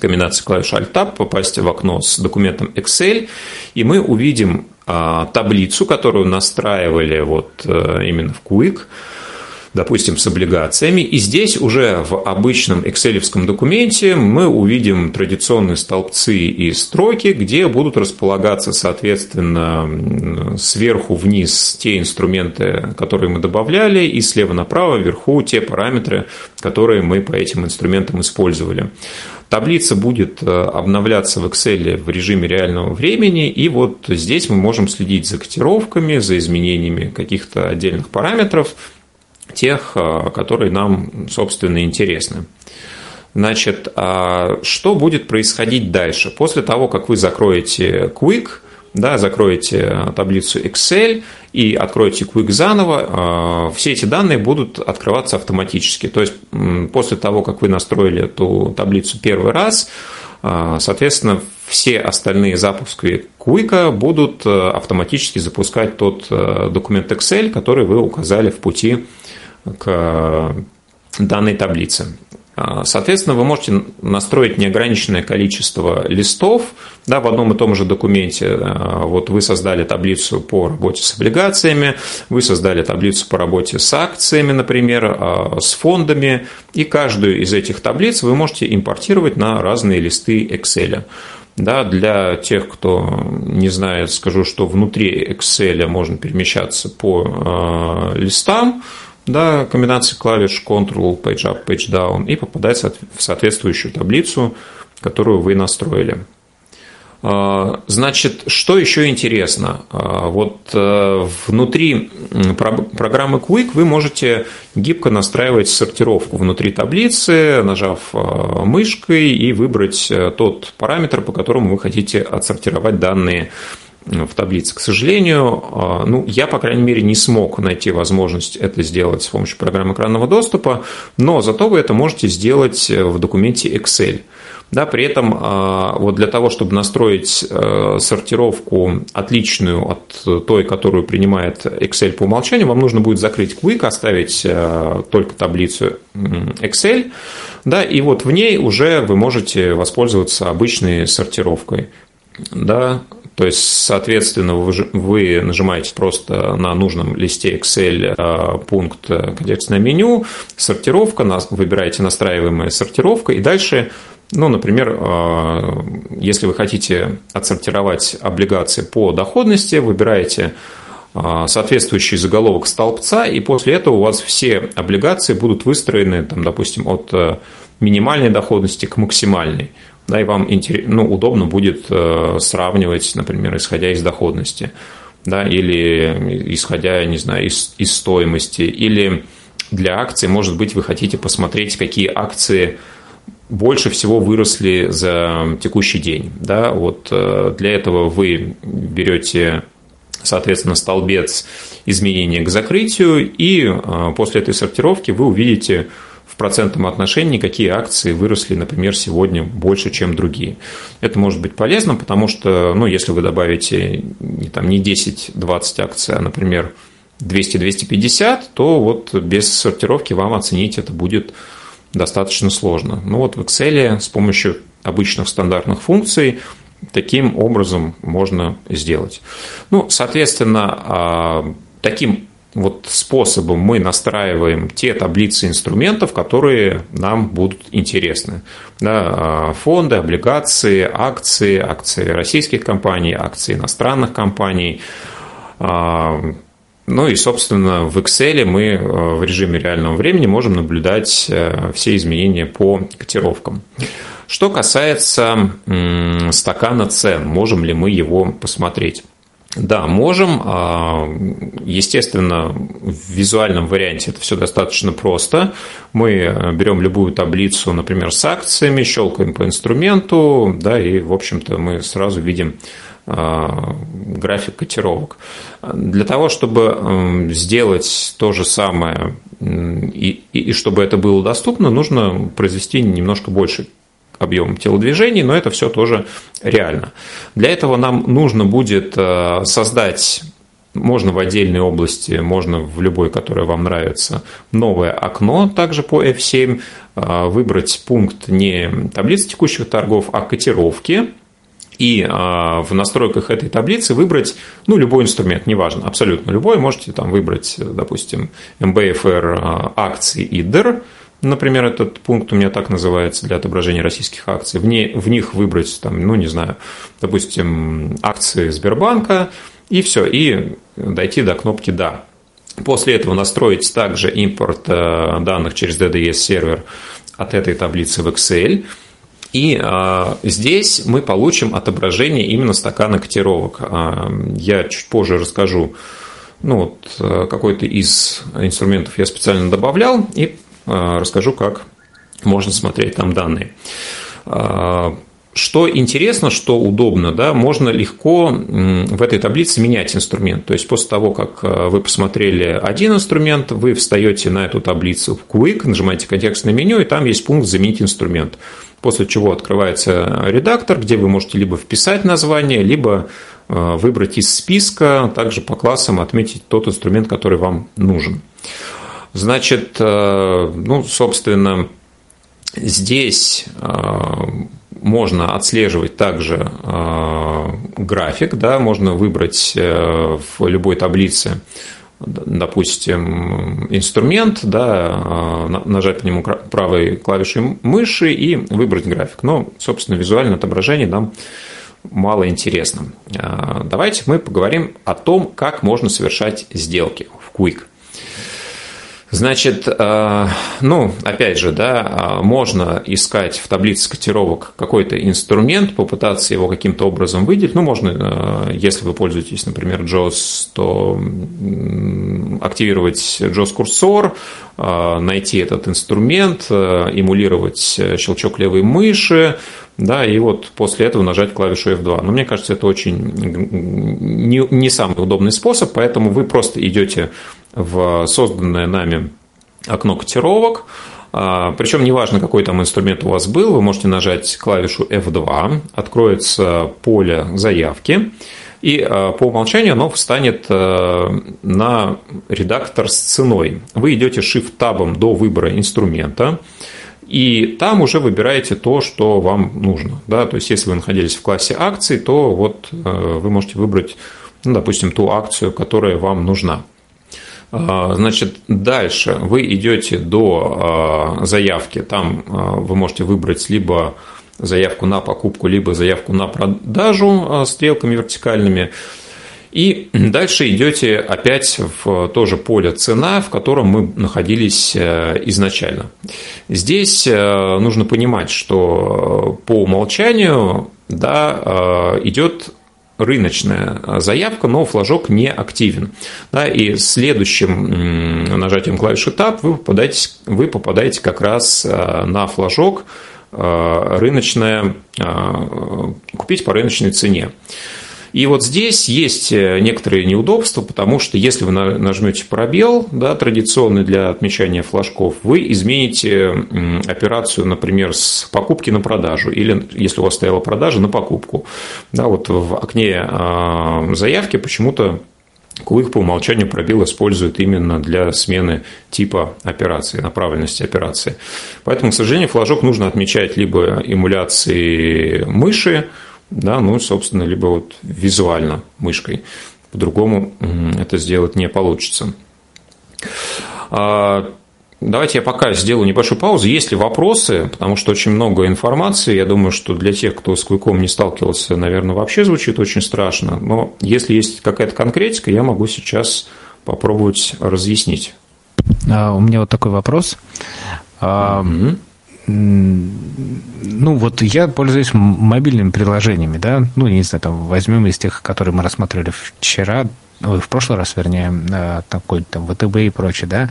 комбинации клавиш Alt-Tab, попасть в окно с документом Excel, и мы увидим таблицу, которую настраивали вот э, именно в Quick, допустим, с облигациями. И здесь уже в обычном excel документе мы увидим традиционные столбцы и строки, где будут располагаться, соответственно, сверху вниз те инструменты, которые мы добавляли, и слева направо вверху те параметры, которые мы по этим инструментам использовали. Таблица будет э, обновляться в Excel в режиме реального времени, и вот здесь мы можем следить за котировками, за изменениями каких-то отдельных параметров, тех, э, которые нам, собственно, интересны. Значит, а что будет происходить дальше? После того, как вы закроете Quick, да, закроете таблицу Excel и откроете Quick заново, э, все эти данные будут открываться автоматически. То есть после того, как вы настроили эту таблицу первый раз, э, соответственно, все остальные запуски Quick будут автоматически запускать тот документ Excel, который вы указали в пути к данной таблице. А, соответственно, вы можете настроить неограниченное количество листов да, в одном и том же документе. А, вот вы создали таблицу по работе с облигациями, вы создали таблицу по работе с акциями, например, а, с фондами, и каждую из этих таблиц вы можете импортировать на разные листы Excel. Да, для тех, кто не знает, скажу, что внутри Excel можно перемещаться по листам, да, комбинация клавиш Ctrl, Page Up, Page Down и попадать в соответствующую таблицу, которую вы настроили. А, значит, что еще интересно? А, вот э, внутри программы Quick вы можете гибко настраивать сортировку внутри таблицы, нажав а, мышкой и выбрать э, тот параметр, по которому вы хотите отсортировать данные в таблице. К сожалению, а, ну, я, по крайней мере, не смог найти возможность это сделать с помощью программы экранного доступа, но зато вы это можете сделать в документе Excel. Да, при этом а, вот для того, чтобы настроить а, сортировку отличную от той, которую принимает Excel по умолчанию, вам нужно будет закрыть Quick, оставить только таблицу Excel, да, и вот в ней уже вы можете воспользоваться обычной сортировкой. Да, то есть, соответственно, вы нажимаете просто на нужном листе Excel э, пункт контекстное меню, сортировка, выбираете настраиваемая сортировка, и дальше ну, например, э, если вы хотите отсортировать облигации по доходности, выбираете э, соответствующий заголовок столбца, и после этого у вас все облигации будут выстроены, там, допустим, от минимальной доходности к максимальной да, и вам ну, удобно будет э, сравнивать, например, исходя из доходности, да, или исходя, не знаю, из, из стоимости, или для акций, может быть, вы хотите посмотреть, какие акции больше всего выросли за текущий день. Да? Вот э, для этого вы берете соответственно, столбец изменения к закрытию, и после этой сортировки вы увидите в процентном отношении, какие акции выросли, например, сегодня больше, чем другие. Это может быть полезно, потому что, ну, если вы добавите там, не 10-20 акций, а, например, 200-250, то вот без сортировки вам оценить это будет достаточно сложно. Ну вот в Excel с помощью обычных стандартных функций таким образом можно сделать. Ну, соответственно, а, таким вот способом мы настраиваем те таблицы инструментов, которые нам будут интересны. Да, а, фонды, облигации, акции, акции российских компаний, акции иностранных компаний. А, ну и, собственно, в Excel мы а, в режиме реального времени можем наблюдать все изменения по котировкам. Что касается стакана цен, можем ли мы его посмотреть? Да, можем. А, естественно, в визуальном варианте это все достаточно просто. Мы э, берем любую таблицу, например, с акциями, щелкаем по инструменту, да, и, в общем-то, мы сразу видим а, график котировок. Для того, чтобы сделать то же самое и, и чтобы это было доступно, нужно произвести немножко больше объемом телодвижений, но это все тоже реально. Для этого нам нужно будет э, создать можно в отдельной области, можно в любой, которая вам нравится, новое окно также по F7, э, выбрать пункт не таблицы текущих торгов, а котировки, и э, в настройках этой таблицы выбрать ну, любой инструмент, неважно, абсолютно любой. Можете там выбрать, допустим, MBFR акции IDER, Например, этот пункт у меня так называется для отображения российских акций. В, не, в них выбрать, там, ну, не знаю, допустим, акции Сбербанка, и все, и дойти до кнопки «Да». После этого настроить также импорт э, данных через DDS-сервер от этой таблицы в Excel. И э, здесь мы получим отображение именно стакана котировок. Э, я чуть позже расскажу, ну, вот, э, какой-то из инструментов я специально добавлял, и расскажу, как можно смотреть там данные. Э, что интересно, что удобно, да, можно легко в этой таблице менять инструмент. То есть после того, как э, вы посмотрели один инструмент, вы встаете на эту таблицу в Quick, нажимаете контекстное меню, и там есть пункт «Заменить инструмент». После чего открывается редактор, где вы можете либо вписать название, либо выбрать из списка, также по классам отметить тот инструмент, который вам нужен. Значит, э, ну, собственно, здесь э, можно отслеживать также э, график, да, можно выбрать в любой таблице допустим, инструмент, да, нажать по нему правой клавишей мыши и выбрать график. Но, собственно, визуальное отображение нам мало интересно. Давайте мы поговорим о том, как можно совершать сделки в Quick. Значит, э, ну, опять же, да, э, можно искать в таблице котировок какой-то инструмент, попытаться его каким-то образом выделить. Ну, можно, э, если вы пользуетесь, например, JOS, то активировать JOS-курсор, найти этот инструмент, эмулировать щелчок левой мыши, да, и вот после этого нажать клавишу F2. Но мне кажется, это очень не, не самый удобный способ, поэтому вы просто идете в созданное нами окно котировок, а, причем неважно, какой там инструмент у вас был, вы можете нажать клавишу F2, откроется поле заявки, и а, по умолчанию оно встанет а, на редактор с ценой. Вы идете Shift-табом до выбора инструмента, и там уже выбираете то, что вам нужно. Да? То есть, если вы находились в классе акций, то вот вы можете выбрать, ну, допустим, ту акцию, которая вам нужна. А, значит, дальше вы идете до а, заявки, там а, вы можете выбрать либо заявку на покупку, либо заявку на продажу стрелками вертикальными. И дальше идете опять в то же поле цена, в котором мы находились э, изначально. Здесь э, нужно понимать, что по умолчанию да, идет рыночная заявка, но флажок не активен. Да, и следующим нажатием клавиши Tab вы попадаете, вы попадаете как раз э, на флажок э, рыночная, э, купить по рыночной цене. И вот здесь есть э, некоторые неудобства, потому что если вы нажмете пробел, да, традиционный для отмечания флажков, вы измените операцию, например, с покупки на продажу, или если у вас стояла продажа, на покупку. Да, вот в окне а, заявки почему-то Куик по умолчанию пробел использует именно для смены типа операции, направленности операции. Поэтому, к сожалению, флажок нужно отмечать либо эмуляцией мыши, да, ну, собственно, либо вот визуально мышкой. По-другому это сделать не получится. А, давайте я пока сделаю небольшую паузу. Есть ли вопросы? Потому что очень много информации. Я думаю, что для тех, кто с Квиком не сталкивался, наверное, вообще звучит очень страшно. Но если есть какая-то конкретика, я могу сейчас попробовать разъяснить. А, у меня вот такой вопрос. Mm-hmm ну, вот я пользуюсь мобильными приложениями, да, ну, не знаю, там, возьмем из тех, которые мы рассматривали вчера, в прошлый раз, вернее, э, такой там ВТБ и прочее, да,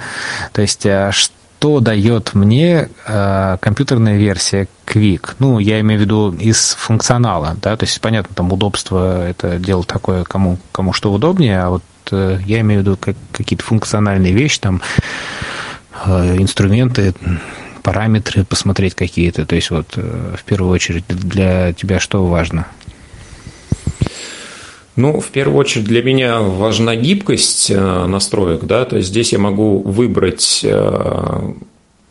то есть э, что дает мне э, компьютерная версия Quick? Ну, я имею в виду из функционала, да, то есть, понятно, там удобство, это дело такое, кому, кому что удобнее, а вот я имею в виду как, какие-то функциональные вещи, там, инструменты, параметры посмотреть какие-то. То есть вот э, в первую очередь для тебя что важно? Ну, в первую очередь для меня важна гибкость э, настроек, да, то есть здесь я могу выбрать э,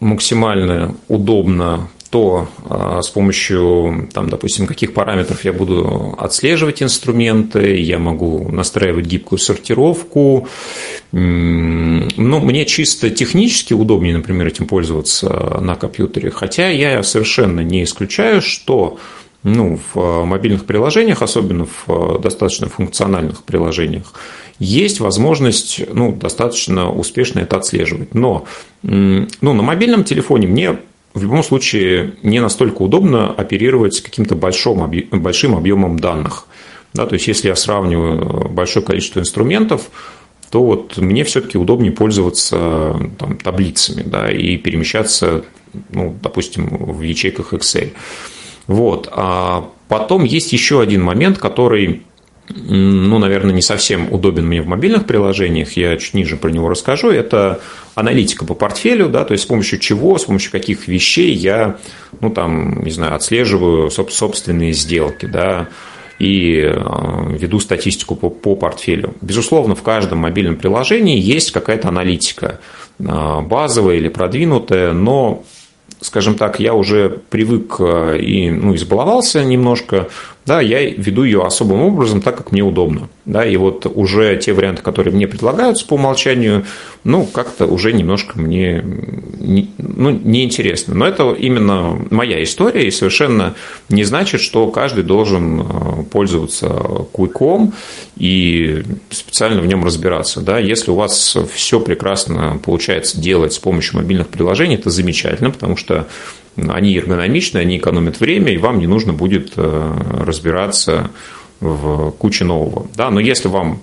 максимально удобно то а, с помощью, там, допустим, каких параметров я буду отслеживать инструменты, я могу настраивать гибкую сортировку. Ну, мне чисто технически удобнее, например, этим пользоваться на компьютере, хотя я совершенно не исключаю, что ну, в мобильных приложениях, особенно в достаточно функциональных приложениях, есть возможность ну, достаточно успешно это отслеживать. Но ну, на мобильном телефоне мне в любом случае не настолько удобно оперировать каким-то большим, большим объемом данных. Да, то есть, если я сравниваю большое количество инструментов, то вот мне все-таки удобнее пользоваться там, таблицами да, и перемещаться, ну, допустим, в ячейках Excel. Вот. А потом есть еще один момент, который ну, наверное, не совсем удобен мне в мобильных приложениях, я чуть ниже про него расскажу, это аналитика по портфелю, да, то есть с помощью чего, с помощью каких вещей я, ну, там, не знаю, отслеживаю собственные сделки, да, и э, веду статистику по, по портфелю. Безусловно, в каждом мобильном приложении есть какая-то аналитика, э, базовая или продвинутая, но скажем так, я уже привык э, и ну, избаловался немножко да, я веду ее особым образом, так как мне удобно. Да, и вот уже те варианты, которые мне предлагаются по умолчанию, ну, как-то уже немножко мне не, ну, неинтересно. Но это именно моя история, и совершенно не значит, что каждый должен э, пользоваться куйком и специально в нем разбираться. Да, если у вас все прекрасно получается делать с помощью мобильных приложений, это замечательно, потому что они эргономичны, они экономят время, и вам не нужно будет э, разбираться в куче нового. Да? Но если вам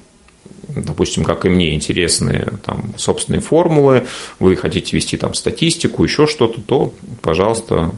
допустим, как и мне, интересны там, собственные формулы, вы хотите вести там статистику, еще что-то, то, пожалуйста,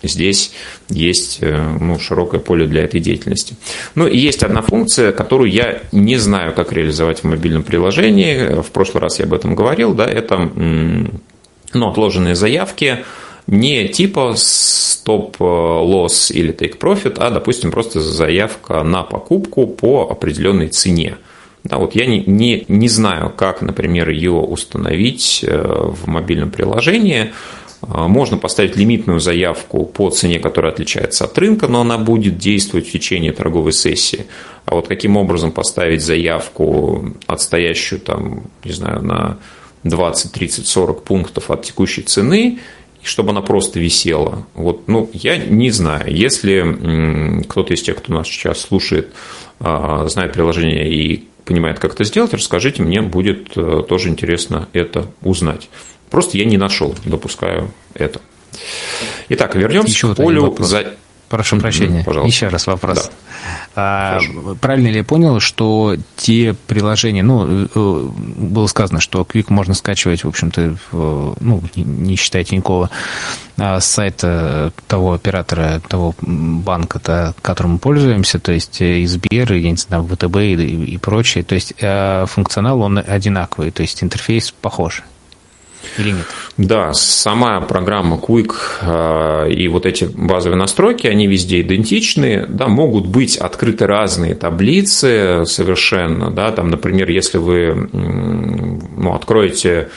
здесь есть э, ну, широкое поле для этой деятельности. Ну и есть одна функция, которую я не знаю, как реализовать в мобильном приложении. В прошлый раз я об этом говорил, да, это ну, отложенные заявки – не типа стоп-лосс или profit, а, допустим, просто заявка на покупку по определенной цене. Да, вот я не, не, не знаю, как, например, ее установить э, в мобильном приложении. Э, можно поставить лимитную заявку по цене, которая отличается от рынка, но она будет действовать в течение торговой сессии. А вот каким образом поставить заявку, отстоящую там, не знаю, на 20, 30, 40 пунктов от текущей цены, чтобы она просто висела. Вот, ну, я не знаю. Если кто-то из тех, кто нас сейчас слушает, а, знает приложение и понимает, как это сделать, расскажите, мне будет э, тоже интересно это узнать. Просто я не нашел, допускаю это. Итак, вернемся Еще к полю... За... Прошу прощения. Пожалуйста. Еще раз вопрос. Да. А, правильно ли я понял, что те приложения, ну, э, было сказано, что Quick можно скачивать, в общем-то, ну, не считая Тинькова, а, с сайта того оператора, того банка, -то, которым мы пользуемся, то есть э, и Сбер, я не знаю, ВТБ и, и прочее. То есть э, функционал, он одинаковый, то есть интерфейс похож или нет? Да, сама программа Quick э, и вот эти базовые настройки, они везде идентичны. Да, могут быть открыты разные таблицы совершенно. Да, там, например, если вы ну, откроете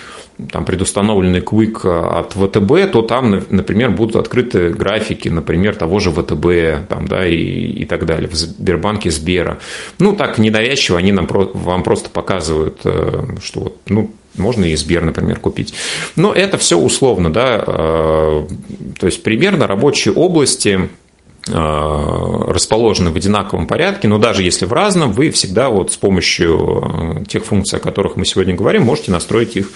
там предустановленный Quick от ВТБ, то там, например, будут открыты графики, например, того же ВТБ там, да, и, и так далее, в Сбербанке Сбера. Ну, так ненавязчиво они нам, вам просто показывают, э, что вот, ну, можно и Сбер, например, купить. Но это все условно, да, э, то есть примерно рабочие области э, расположены в одинаковом порядке, но даже если в разном, вы всегда вот с помощью э, тех функций, о которых мы сегодня говорим, можете настроить их,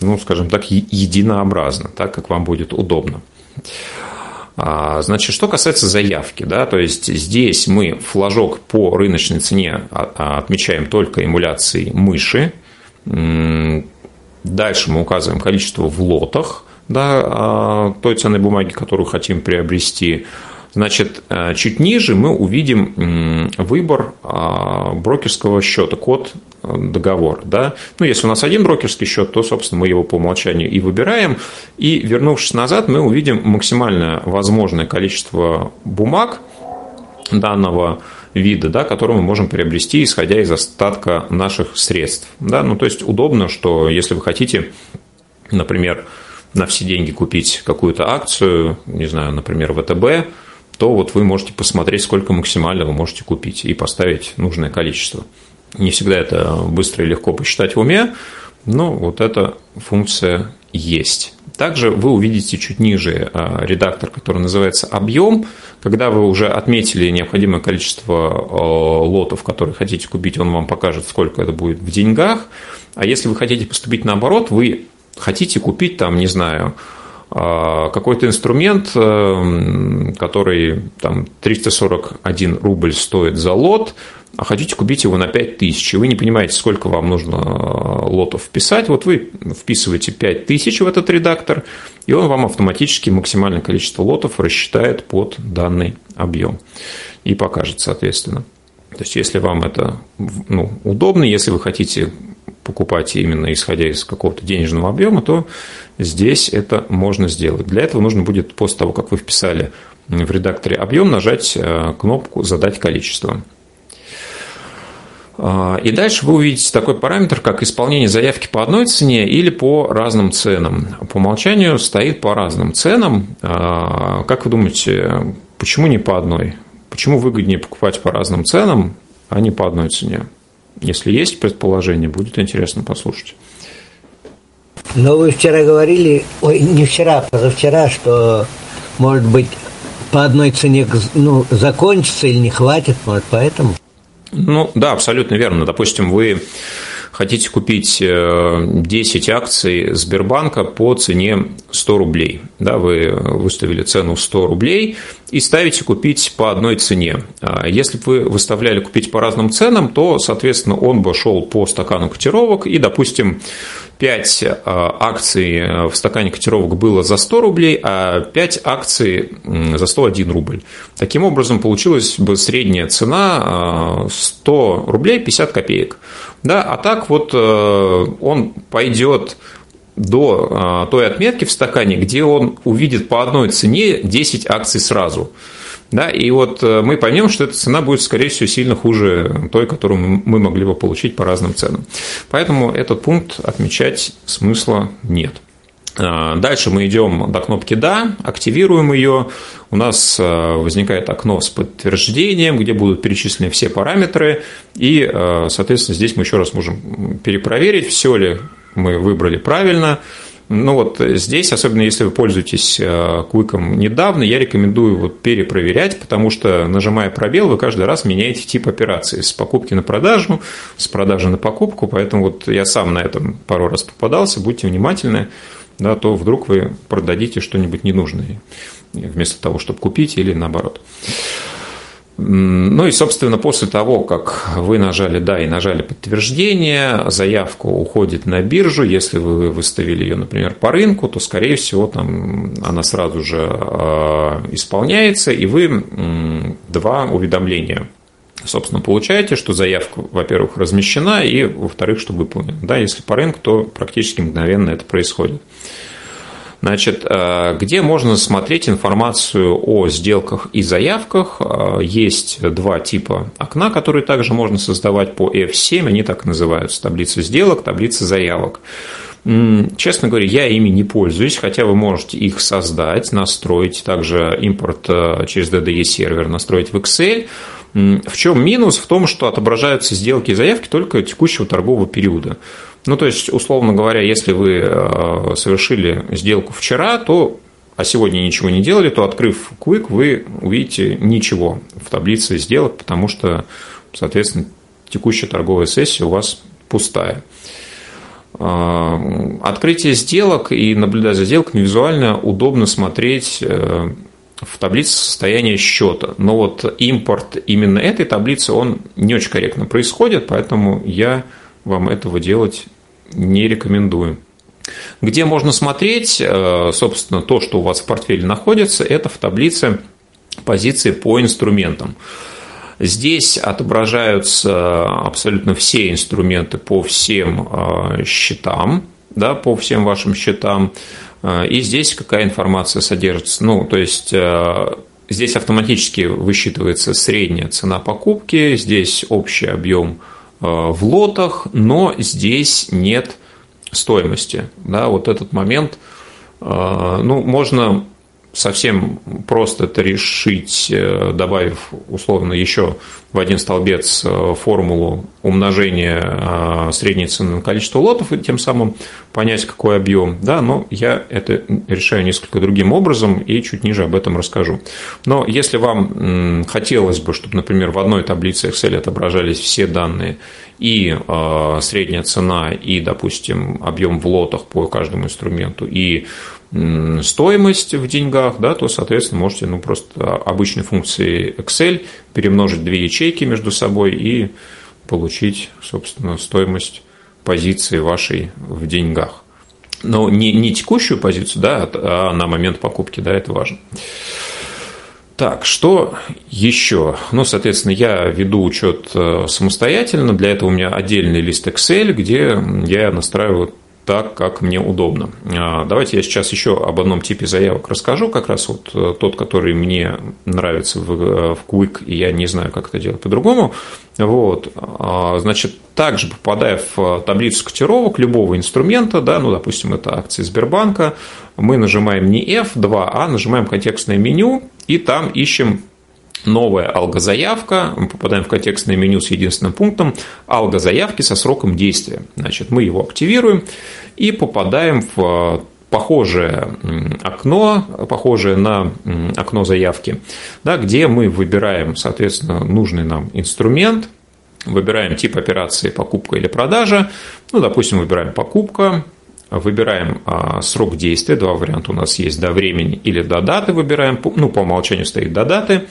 ну, скажем так, единообразно, так, как вам будет удобно. А, значит, что касается заявки, да, то есть здесь мы флажок по рыночной цене а, отмечаем только эмуляцией мыши, Дальше мы указываем количество в лотах да, а, той ценной бумаги, которую хотим приобрести. Значит, э, чуть ниже мы увидим выбор а, брокерского счета, код э, договор. Да? Ну, если у нас один брокерский счет, то, собственно, мы его по умолчанию и выбираем. И, вернувшись назад, мы увидим максимальное возможное количество бумаг данного вида, да, который мы можем приобрести, исходя из остатка наших средств. Да? Ну, то есть удобно, что если вы хотите, например, на все деньги купить какую-то акцию, не знаю, например, ВТБ, то вот вы можете посмотреть, сколько максимально вы можете купить и поставить нужное количество. Не всегда это быстро и легко посчитать в уме, но вот эта функция есть. Также вы увидите чуть ниже а, редактор, который называется «Объем». Когда вы уже отметили необходимое количество а, лотов, которые хотите купить, он вам покажет, сколько это будет в деньгах. А если вы хотите поступить наоборот, вы хотите купить там, не знаю, а, какой-то инструмент, который там 341 рубль стоит за лот, а хотите купить его на 5000, и вы не понимаете, сколько вам нужно э, лотов вписать, вот вы вписываете 5000 в этот редактор, и он вам автоматически максимальное количество лотов рассчитает под данный объем и покажет, соответственно. То есть, если вам это ну, удобно, если вы хотите покупать именно исходя из какого-то денежного объема, то здесь это можно сделать. Для этого нужно будет после того, как вы вписали в редакторе объем, нажать э, кнопку «Задать количество». А, и дальше вы увидите такой параметр, как исполнение заявки по одной цене или по разным ценам. По умолчанию стоит по разным ценам. А, как вы думаете, почему не по одной? Почему выгоднее покупать по разным ценам, а не по одной цене? Если есть предположение, будет интересно послушать. Но вы вчера говорили, ой, не вчера, позавчера, что, может быть, по одной цене ну, закончится или не хватит, может, поэтому? Ну, да, абсолютно верно. Допустим, вы хотите купить 10 э, акций Сбербанка по цене 100 рублей. Да, вы выставили цену 100 рублей и ставите купить по одной цене. А если бы вы выставляли купить по разным ценам, то, соответственно, он бы шел по стакану котировок и, допустим, 5 э, акций э, в стакане котировок было за 100 рублей, а 5 акций за 101 рубль. Таким образом, получилась бы средняя цена 100 э, рублей 50 копеек. Да, а так вот он пойдет до той отметки в стакане, где он увидит по одной цене 10 акций сразу. Да, и вот э, мы поймем, что эта цена будет, скорее всего, сильно хуже той, которую мы могли бы получить по разным ценам. Поэтому этот пункт отмечать смысла нет. А, дальше мы идем до кнопки «Да», активируем ее. У нас э, возникает окно с подтверждением, где будут перечислены все параметры. И, э, соответственно, здесь мы еще раз можем перепроверить, все ли мы выбрали правильно. Ну вот здесь, особенно если вы пользуетесь Квиком э, недавно, я рекомендую вот перепроверять, потому что, нажимая пробел, вы каждый раз меняете тип операции с покупки на продажу, с продажи на покупку, поэтому вот я сам на этом пару раз попадался, будьте внимательны, да, то вдруг вы продадите что-нибудь ненужное. вместо того, чтобы купить или наоборот. Ну и, собственно, после того, как вы нажали «Да» и нажали «Подтверждение», заявка уходит на биржу. Если вы выставили ее, например, по рынку, то, скорее всего, там она сразу же а, исполняется, и вы два уведомления собственно, получаете, что заявка, во-первых, размещена, и, во-вторых, что выполнена. Да, если по рынку, то практически мгновенно это происходит. Значит, э, где можно смотреть информацию о сделках и заявках? Э, есть два типа окна, которые также можно создавать по F7, они так называются, таблица сделок, таблица заявок. Честно говоря, я ими не пользуюсь, хотя вы можете их создать, настроить, также импорт э, через DDE сервер настроить в Excel. В чем минус? В том, что отображаются сделки и заявки только текущего торгового периода. Ну, то есть, условно говоря, если вы э, совершили сделку вчера, то а сегодня ничего не делали, то открыв Quick, вы увидите ничего в таблице сделок, потому что, соответственно, текущая торговая сессия у вас пустая. Э, открытие сделок и наблюдать за сделками визуально удобно смотреть э, в таблице состояния счета. Но вот импорт именно этой таблицы, он не очень корректно происходит, поэтому я вам этого делать не рекомендую. Где можно смотреть, э, собственно, то, что у вас в портфеле находится, это в таблице позиции по инструментам. Здесь отображаются абсолютно все инструменты по всем э, счетам, да, по всем вашим счетам. Э, и здесь какая информация содержится. Ну, то есть здесь автоматически высчитывается средняя цена покупки, здесь общий объем Э, в лотах, но здесь нет стоимости. Да, вот этот момент, э, ну, можно совсем просто это решить, э, добавив условно еще в один столбец э, формулу умножения э, средней цены на количество лотов и тем самым понять, какой объем. Да, но я это решаю несколько другим образом и чуть ниже об этом расскажу. Но если вам хотелось бы, чтобы, например, в одной таблице Excel отображались все данные и средняя цена, и, допустим, объем в лотах по каждому инструменту, и стоимость в деньгах, да, то, соответственно, можете ну, просто обычной функцией Excel перемножить две ячейки между собой и получить, собственно, стоимость позиции вашей в деньгах. Но не, не текущую позицию, да, а на момент покупки, да, это важно. Так, что еще? Ну, соответственно, я веду учет э, самостоятельно. Для этого у меня отдельный лист Excel, где я настраиваю так, как мне удобно. А, давайте я сейчас еще об одном типе заявок расскажу, как раз вот э, тот, который мне нравится в, э, в Quick, и я не знаю, как это делать по-другому. Вот. А, значит, также попадая в таблицу котировок любого инструмента, да, ну, допустим, это акции Сбербанка, мы нажимаем не F2, а нажимаем контекстное меню, и там ищем новая алгозаявка, мы попадаем в контекстное меню с единственным пунктом алгозаявки со сроком действия. Значит, мы его активируем и попадаем в похожее окно, похожее на окно заявки, да, где мы выбираем, соответственно, нужный нам инструмент, выбираем тип операции покупка или продажа, ну, допустим, выбираем покупка, выбираем а, срок действия, два варианта у нас есть, до времени или до даты выбираем, ну, по умолчанию стоит до даты,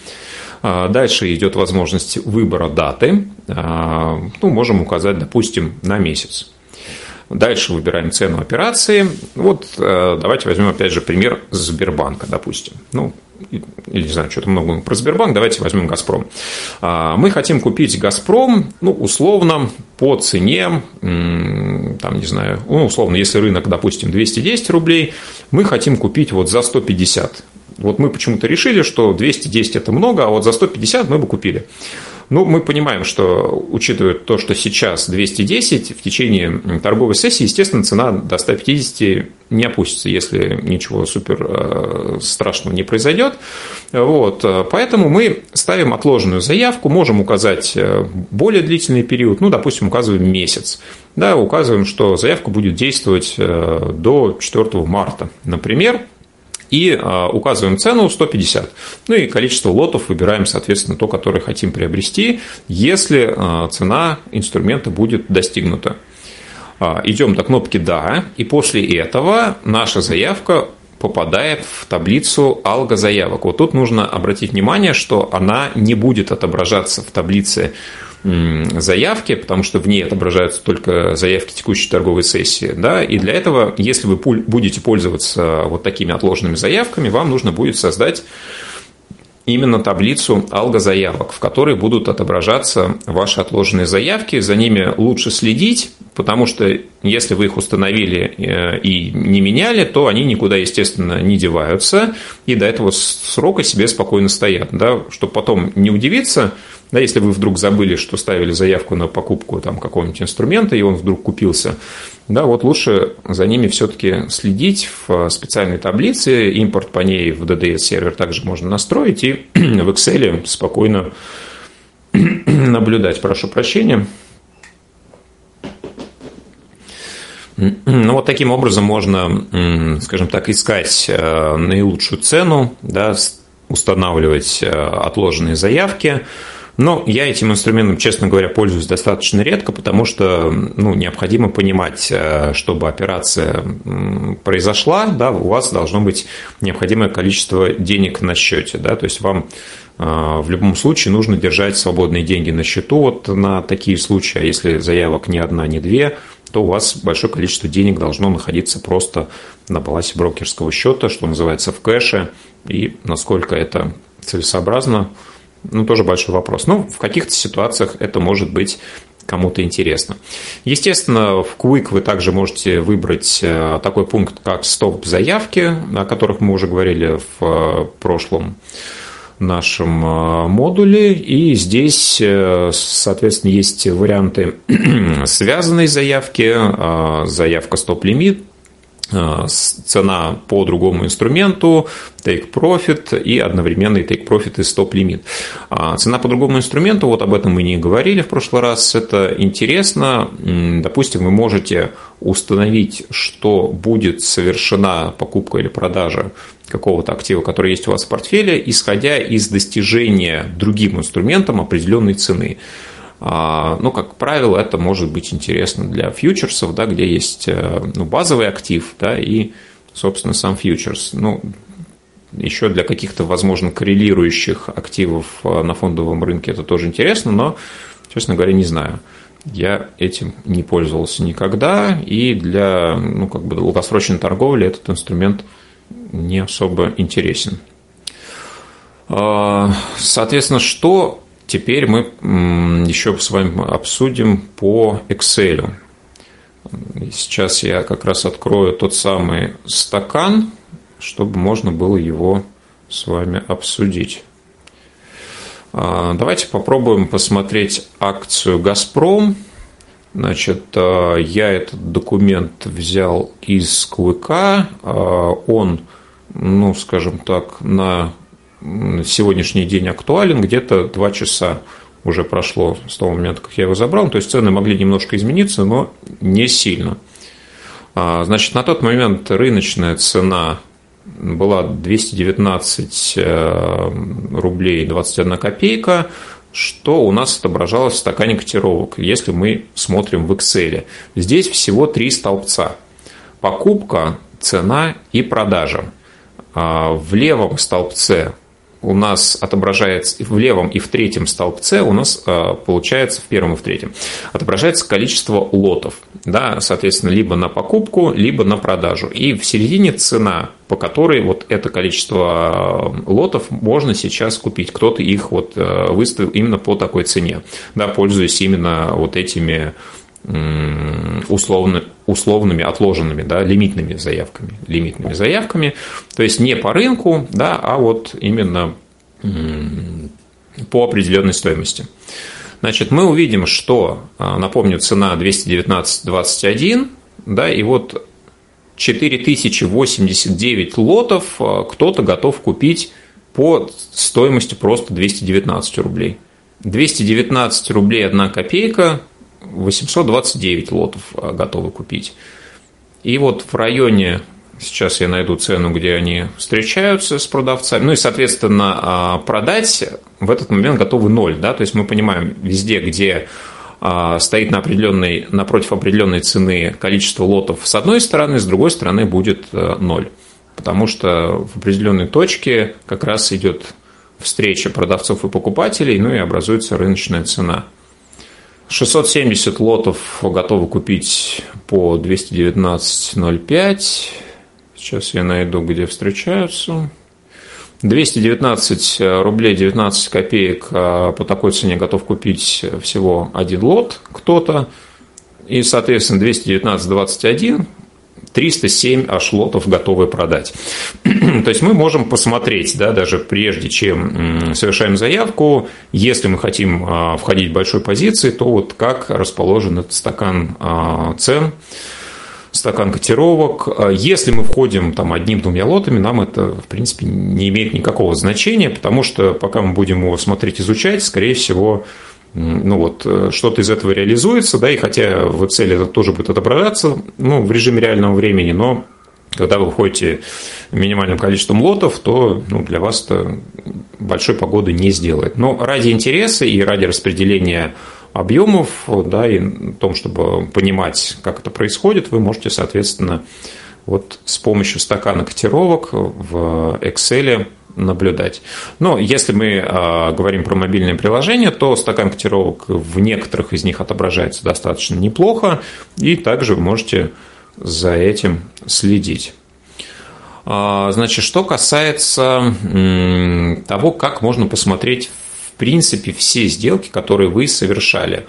дальше идет возможность выбора даты. А, ну, можем указать, допустим, на месяц. Дальше выбираем цену операции. Вот э, давайте возьмем опять же пример Сбербанка, допустим. Ну, или не знаю, что-то много про Сбербанк, давайте возьмем Газпром. А, мы хотим купить Газпром, ну, условно, по цене, там, не знаю, ну, условно, если рынок, допустим, 210 рублей, мы хотим купить вот за 150 вот мы почему-то решили, что 210 это много, а вот за 150 мы бы купили. Ну, мы понимаем, что, учитывая то, что сейчас 210, в течение торговой сессии, естественно, цена до 150 не опустится, если ничего супер э, страшного не произойдет. Вот. Поэтому мы ставим отложенную заявку, можем указать э, более длительный период, ну, допустим, указываем месяц. Да, указываем, что заявка будет действовать э, до 4 марта, например, и а, указываем цену 150. Ну и количество лотов выбираем, соответственно, то, которое хотим приобрести, если а, цена инструмента будет достигнута. А, идем до кнопки «Да», и после этого наша заявка попадает в таблицу алго-заявок. Вот тут нужно обратить внимание, что она не будет отображаться в таблице заявки, потому что в ней отображаются только заявки текущей торговой сессии. Да? И для этого, если вы будете пользоваться вот такими отложенными заявками, вам нужно будет создать именно таблицу алго-заявок, в которой будут отображаться ваши отложенные заявки. За ними лучше следить, потому что если вы их установили э, и не меняли, то они никуда, естественно, не деваются и до этого срока себе спокойно стоят. Да? Чтобы потом не удивиться, да, если вы вдруг забыли, что ставили заявку на покупку там, какого-нибудь инструмента, и он вдруг купился, да, вот лучше за ними все-таки следить в специальной таблице. Импорт по ней в DDS-сервер также можно настроить и в Excel спокойно наблюдать. Прошу прощения. Ну, вот таким образом можно, скажем так, искать э, наилучшую цену, да, устанавливать э, отложенные заявки, но я этим инструментом, честно говоря, пользуюсь достаточно редко, потому что ну, необходимо понимать, э, чтобы операция произошла, да, у вас должно быть необходимое количество денег на счете. Да, то есть вам э, в любом случае нужно держать свободные деньги на счету вот на такие случаи, а если заявок не одна, не две, то у вас большое количество денег должно находиться просто на балансе брокерского счета, что называется, в кэше, и насколько это целесообразно, ну, тоже большой вопрос. Ну, в каких-то ситуациях это может быть кому-то интересно. Естественно, в Quick вы также можете выбрать э, такой пункт, как стоп заявки, о которых мы уже говорили в э, прошлом нашем э, модуле. И здесь, соответственно, есть варианты связанной заявки, заявка стоп-лимит, цена по другому инструменту, take profit и одновременный take profit и stop limit. А цена по другому инструменту, вот об этом мы не говорили в прошлый раз, это интересно. Допустим, вы можете установить, что будет совершена покупка или продажа какого-то актива, который есть у вас в портфеле, исходя из достижения другим инструментом определенной цены. А, ну, как правило, это может быть интересно для фьючерсов, да, где есть э, ну, базовый актив да, и, собственно, сам фьючерс. Ну, еще для каких-то, возможно, коррелирующих активов э, на фондовом рынке это тоже интересно, но, честно говоря, не знаю. Я этим не пользовался никогда, и для ну, как бы долгосрочной торговли этот инструмент не особо интересен. А, соответственно, что Теперь мы еще с вами обсудим по Excel. Сейчас я как раз открою тот самый стакан, чтобы можно было его с вами обсудить. А, давайте попробуем посмотреть акцию «Газпром». Значит, а, я этот документ взял из Квика. А, он, ну, скажем так, на сегодняшний день актуален, где-то 2 часа уже прошло с того момента, как я его забрал. То есть цены могли немножко измениться, но не сильно. А, значит, на тот момент рыночная цена была 219 э, рублей 21 копейка, что у нас отображалось в стакане котировок, если мы смотрим в Excel. Здесь всего три столбца. Покупка, цена и продажа. А, в левом столбце у нас отображается в левом и в третьем столбце у нас э, получается в первом и в третьем отображается количество лотов, да, соответственно, либо на покупку, либо на продажу. И в середине цена, по которой вот это количество э, лотов можно сейчас купить. Кто-то их вот э, выставил именно по такой цене, да, пользуясь именно вот этими условно, условными отложенными, да, лимитными заявками, лимитными заявками, то есть не по рынку, да, а вот именно по определенной стоимости. Значит, мы увидим, что, а, напомню, цена 219.21, да, и вот 4089 лотов а, кто-то готов купить по стоимости просто 219 рублей. 219 рублей 1 копейка 829 лотов а, готовы купить. И вот в районе, сейчас я найду цену, где они встречаются с продавцами, ну и, соответственно, а, продать в этот момент готовы ноль. Да? То есть мы понимаем, везде, где а, стоит на определенной, напротив определенной цены количество лотов с одной стороны, с другой стороны будет ноль. потому что в определенной точке как раз идет встреча продавцов и покупателей, ну и образуется рыночная цена. 670 лотов готовы купить по 219.05. Сейчас я найду, где встречаются. 219 рублей 19 копеек а по такой цене готов купить всего один лот кто-то. И, соответственно, 219-21 307 аж лотов готовы продать. То есть мы можем посмотреть, да, даже прежде чем совершаем заявку, если мы хотим а, входить в большой позиции, то вот как расположен этот стакан а, цен, стакан котировок. А если мы входим там одним-двумя лотами, нам это, в принципе, не имеет никакого значения, потому что пока мы будем его смотреть, изучать, скорее всего, ну вот, э, что-то из этого реализуется, да, и хотя в Excel это тоже будет отображаться, ну, в режиме реального времени, но когда вы входите минимальным количеством лотов, то ну, для вас это большой погоды не сделает. Но ради интереса и ради распределения объемов, да, и том, чтобы понимать, как это происходит, вы можете, соответственно, вот с помощью стакана котировок в Excel наблюдать. Но если мы э, говорим про мобильные приложения, то стакан котировок в некоторых из них отображается достаточно неплохо, и также вы можете за этим следить. А, значит, что касается того, как можно посмотреть в принципе все сделки, которые вы совершали.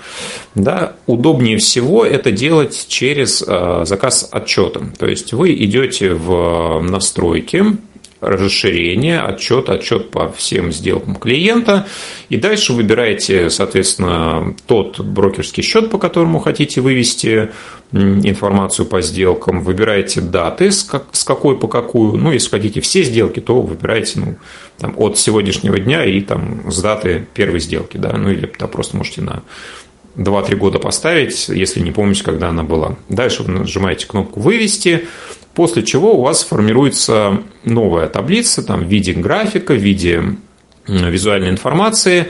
Да, удобнее всего это делать через а, заказ отчета. То есть вы идете в настройки, расширение, отчет, отчет по всем сделкам клиента. И дальше выбираете, соответственно, тот брокерский счет, по которому хотите вывести информацию по сделкам, выбираете даты, с, как, с какой по какую. Ну, если хотите все сделки, то выбираете ну, там, от сегодняшнего дня и там, с даты первой сделки. Да? Ну, или там, просто можете на 2-3 года поставить, если не помните, когда она была. Дальше вы нажимаете кнопку «Вывести», после чего у вас формируется новая таблица там, в виде графика, в виде визуальной информации.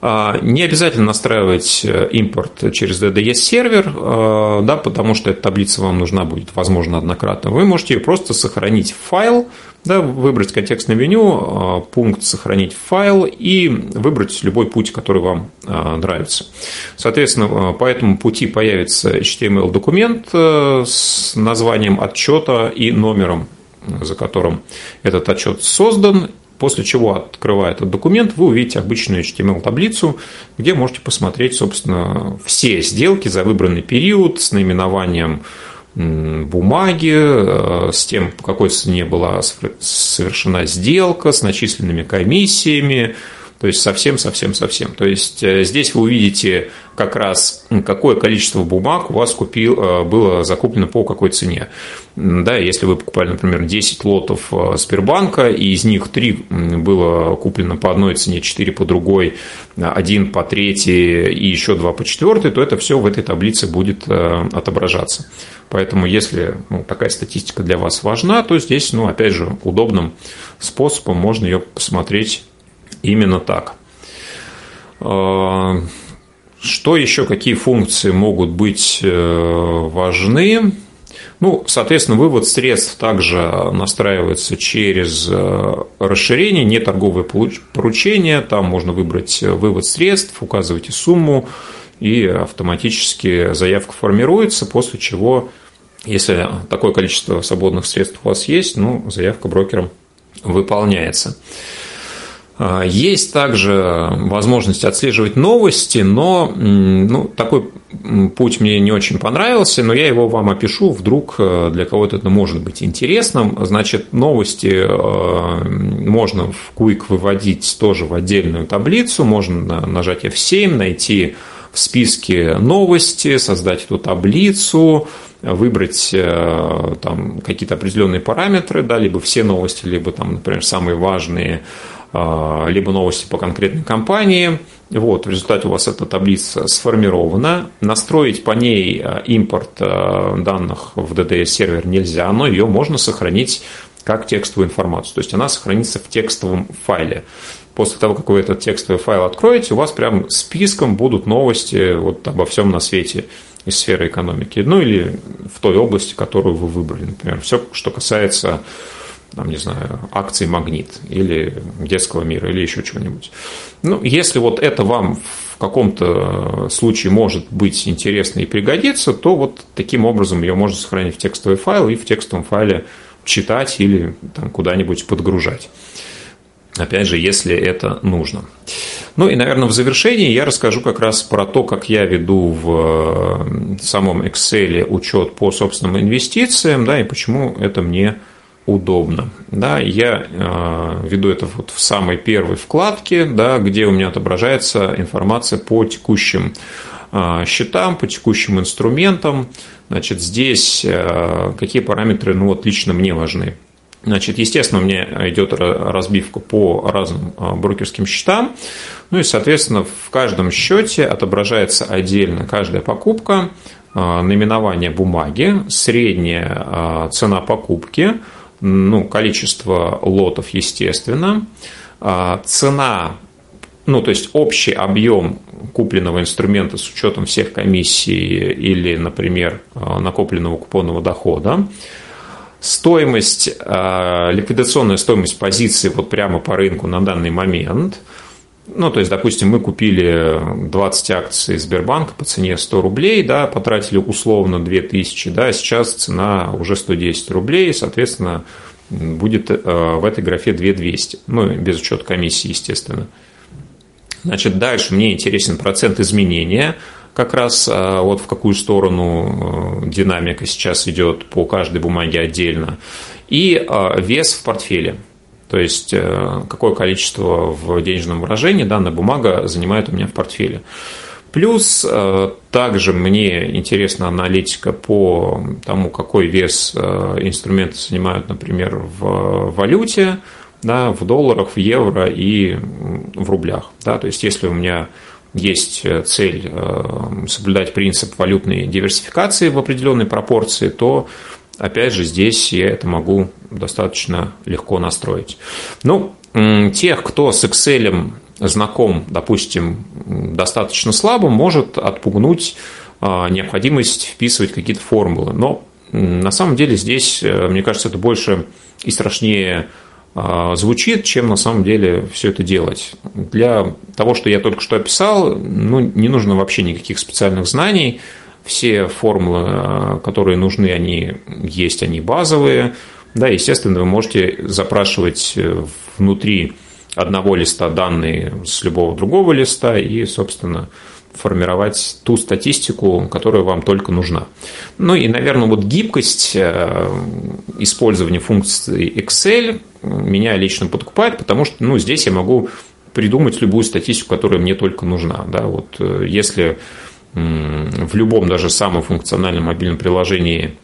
А, не обязательно настраивать э, импорт через DDS-сервер, а, да, потому что эта таблица вам нужна будет, возможно, однократно. Вы можете ее просто сохранить в файл, да, выбрать контекстное меню, а, пункт «Сохранить файл» и выбрать любой путь, который вам нравится. Соответственно, по этому пути появится HTML-документ э, с названием отчета и номером за которым этот отчет создан, После чего, открывая этот документ, вы увидите обычную HTML-таблицу, где можете посмотреть, собственно, все сделки за выбранный период с наименованием бумаги, э, с тем, по какой цене была совершена сделка, с начисленными комиссиями, то есть совсем-совсем-совсем. То есть э, здесь вы увидите как раз, какое количество бумаг у вас купил, э, было закуплено по какой цене. Да, если вы покупали, например, 10 лотов э, Сбербанка, и из них 3 было куплено по одной цене, 4 по другой, 1 по третьей и еще 2 по четвертой, то это все в этой таблице будет отображаться. Поэтому, если ну, такая статистика для вас важна, то здесь, ну, опять же, удобным способом можно ее посмотреть именно так. А, что еще, какие функции могут быть э, важны? Ну, соответственно, вывод средств также настраивается через э, расширение, не торговое поручение. Там можно выбрать вывод средств, указываете сумму, и автоматически заявка формируется, после чего, если такое количество свободных средств у вас есть, ну, заявка брокером выполняется. А, есть также возможность отслеживать новости, но ну, такой путь мне не очень понравился, но я его вам опишу, вдруг э, для кого-то это может быть интересным. Значит, новости э, можно в Quick выводить тоже в отдельную таблицу, можно нажать F7, найти в списке новости, создать эту таблицу, выбрать э, там какие-то определенные параметры, да, либо все новости, либо там, например, самые важные либо новости по конкретной компании. Вот, в результате у вас эта таблица сформирована. Настроить по ней а, импорт а, данных в DDS-сервер нельзя, но ее можно сохранить как текстовую информацию. То есть она сохранится в текстовом файле. После того, как вы этот текстовый файл откроете, у вас прям списком будут новости вот обо всем на свете из сферы экономики. Ну или в той области, которую вы выбрали. Например, все, что касается там, не знаю, акции «Магнит» или «Детского мира» или еще чего-нибудь. Ну, если вот это вам в каком-то случае может быть интересно и пригодится, то вот таким образом ее можно сохранить в текстовый файл и в текстовом файле читать или там, куда-нибудь подгружать. Опять же, если это нужно. Ну и, наверное, в завершении я расскажу как раз про то, как я веду в самом Excel учет по собственным инвестициям, да, и почему это мне удобно. Да, я э, веду это вот в самой первой вкладке, да, где у меня отображается информация по текущим э, счетам, по текущим инструментам. Значит, здесь э, какие параметры, ну вот лично мне важны. Значит, естественно, у меня идет разбивка по разным а, брокерским счетам. Ну и, соответственно, в каждом счете отображается отдельно каждая покупка, а, наименование бумаги, средняя а, цена покупки, ну, количество лотов, естественно, цена, ну, то есть общий объем купленного инструмента с учетом всех комиссий или, например, накопленного купонного дохода, стоимость, э, ликвидационная стоимость позиции вот прямо по рынку на данный момент. Ну, то есть, допустим, мы купили 20 акций Сбербанка по цене 100 рублей, да, потратили условно 2000, да, сейчас цена уже 110 рублей, соответственно, будет э, в этой графе 2200, ну, без учета комиссии, естественно. Значит, дальше мне интересен процент изменения – как раз а, вот в какую сторону э, динамика сейчас идет по каждой бумаге отдельно, и вес в портфеле. То есть, э, какое количество в денежном выражении данная бумага занимает у меня в портфеле. Плюс э, также мне интересна аналитика по тому, какой вес инструменты занимают, например, в валюте, да, в долларах, в евро и в рублях. Да, то есть, если у меня есть э, цель э, соблюдать принцип валютной диверсификации в определенной пропорции, то опять же здесь я это могу достаточно легко настроить. Ну, тех, кто с Excel знаком, допустим, достаточно слабо, может отпугнуть э, необходимость вписывать какие-то формулы. Но на самом деле здесь, мне кажется, это больше и страшнее а, звучит, чем на самом деле все это делать. Для того, что я только что описал, ну, не нужно вообще никаких специальных знаний. Все формулы, а, которые нужны, они есть, они базовые. Да, естественно, вы можете запрашивать э, внутри одного листа данные с любого другого листа и, собственно, формировать ту статистику, которая вам только нужна. Ну и, наверное, вот гибкость э, использования функции Excel меня лично подкупает, потому что ну, здесь я могу придумать любую статистику, которая мне только нужна. Да? Вот, э, если в любом даже самом функциональном мобильном приложении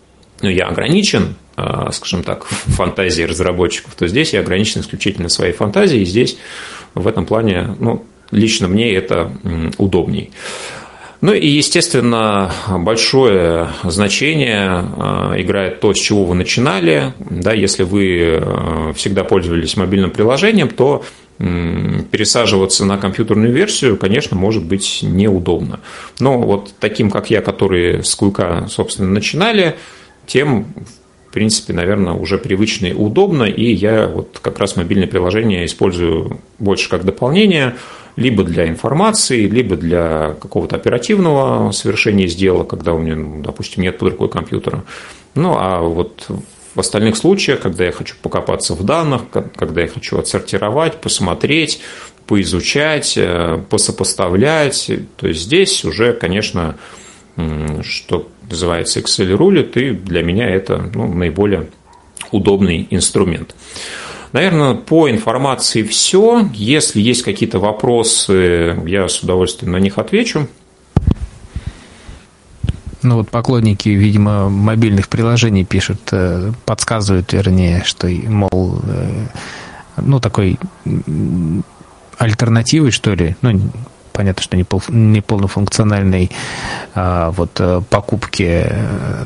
ну, я ограничен, э, скажем так, фантазией разработчиков, то здесь я ограничен исключительно своей фантазией, и здесь в этом плане ну, Лично мне это удобней. Ну и, естественно, большое значение э, играет то, с чего вы начинали. Да, если вы э, всегда пользовались мобильным приложением, то пересаживаться на компьютерную версию, конечно, может быть неудобно. Но вот таким, как я, которые с Куйка, собственно, начинали, тем, в принципе, наверное, уже привычно и удобно, и я вот как раз мобильное приложение использую больше как дополнение – либо для информации, либо для какого-то оперативного совершения сделок, когда у меня, ну, допустим, нет под рукой компьютера. Ну, а вот в остальных случаях, когда я хочу покопаться в данных, когда я хочу отсортировать, посмотреть, поизучать, э, посопоставлять, то есть здесь уже, конечно, что называется Excel рулит, и для меня это ну, наиболее удобный инструмент. Наверное, по информации все. Если есть какие-то вопросы, я с удовольствием на них отвечу. Ну вот поклонники, видимо, мобильных приложений пишут, э, подсказывают, вернее, что, мол, э, ну такой альтернативой, что ли, ну, понятно, что не, пол, не полнофункциональной а, вот э, покупки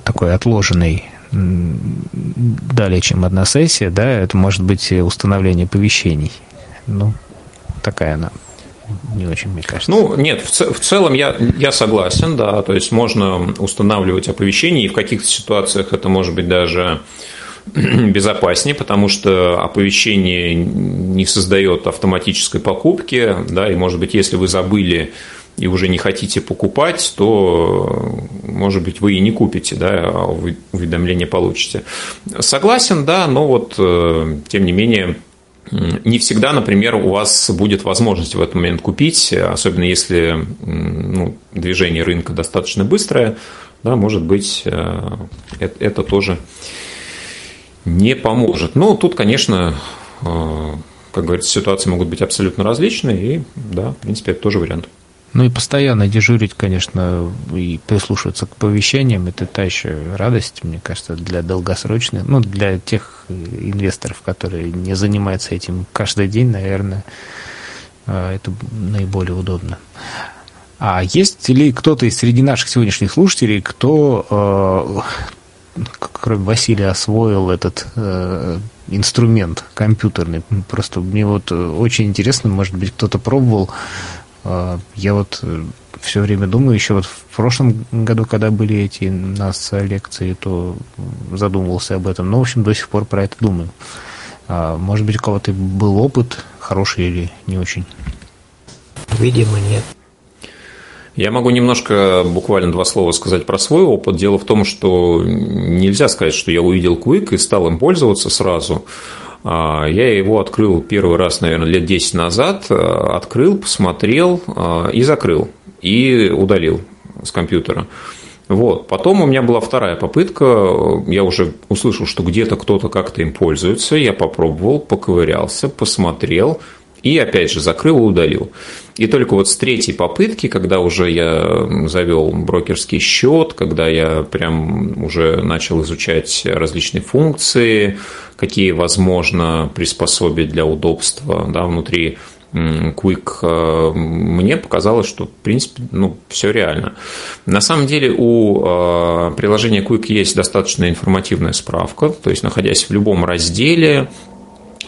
такой отложенной далее, чем одна сессия, да, это может быть установление оповещений. Ну, такая она не очень, мне кажется. Ну, нет, в, в целом я, я согласен, да, то есть можно устанавливать оповещения, и в каких-то ситуациях это может быть даже безопаснее, потому что оповещение не создает автоматической покупки, да, и, может быть, если вы забыли и уже не хотите покупать, то, может быть, вы и не купите, да, а уведомление получите. Согласен, да, но вот, э, тем не менее, не всегда, например, у вас будет возможность в этот момент купить, особенно если ну, движение рынка достаточно быстрое, да, может быть, э, это тоже не поможет. Но тут, конечно, э, как говорится, ситуации могут быть абсолютно различные, и да, в принципе, это тоже вариант. Ну и постоянно дежурить, конечно, и прислушиваться к повещениям, это та еще радость, мне кажется, для долгосрочных, ну, для тех инвесторов, которые не занимаются этим каждый день, наверное, э, это наиболее удобно. А есть ли кто-то из среди наших сегодняшних слушателей, кто, э, кроме Василия, освоил этот э, инструмент компьютерный? Просто мне вот очень интересно, может быть, кто-то пробовал а, я вот э, все время думаю, еще вот в прошлом году, когда были эти нас лекции, то задумывался об этом. Но, в общем, до сих пор про это думаю. А, может быть, у кого-то был опыт, хороший или не очень? Видимо, нет. Я могу немножко, буквально два слова сказать про свой опыт. Дело в том, что нельзя сказать, что я увидел Quick и стал им пользоваться сразу. А, я его открыл первый раз, наверное, лет 10 назад. Э, открыл, посмотрел э, и закрыл. И удалил с компьютера. Вот. Потом у меня была вторая попытка. Я уже услышал, что где-то кто-то как-то им пользуется. Я попробовал, поковырялся, посмотрел. И опять же закрыл и удалил. И только вот с третьей попытки, когда уже я завел брокерский счет, когда я прям уже начал изучать различные функции, какие возможно приспособить для удобства да, внутри Quick, э, мне показалось, что, в принципе, ну, все реально. На самом деле у э, приложения Quick есть достаточно информативная справка, то есть, находясь в любом разделе,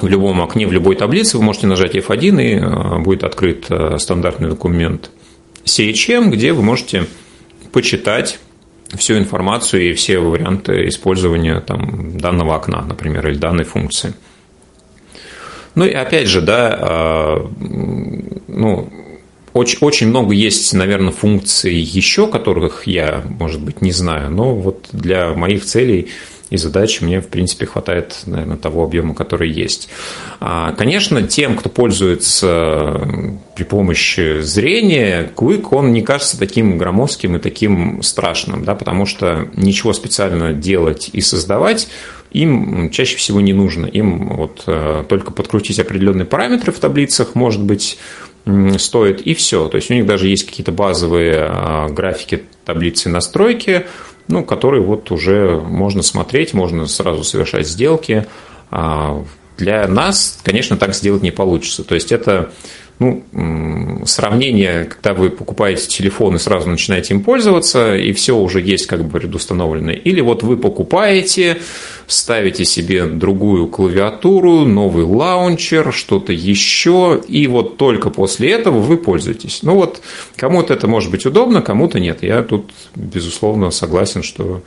в любом окне, в любой таблице вы можете нажать F1 и э, будет открыт стандартный документ CHM, где вы можете почитать всю информацию и все варианты использования там, данного окна, например, или данной функции. Ну и опять же, да, а, ну, очень, очень много есть, наверное, функций еще, которых я, может быть, не знаю, но вот для моих целей и задач мне, в принципе, хватает, наверное, того объема, который есть. А, конечно, тем, кто пользуется при помощи зрения, Quick, он не кажется таким громоздким и таким страшным, да, потому что ничего специально делать и создавать им чаще всего не нужно. Им вот э, только подкрутить определенные параметры в таблицах, может быть, стоит, и все. То есть у них даже есть какие-то базовые а, графики таблицы настройки, ну, которые вот уже можно смотреть, можно сразу совершать сделки. А, для нас, конечно, так сделать не получится. То есть это ну, сравнение, когда вы покупаете телефон и сразу начинаете им пользоваться, и все уже есть как бы предустановленное. Или вот вы покупаете, ставите себе другую клавиатуру, новый лаунчер, что-то еще, и вот только после этого вы пользуетесь. Ну вот, кому-то это может быть удобно, кому-то нет. Я тут, безусловно, согласен, что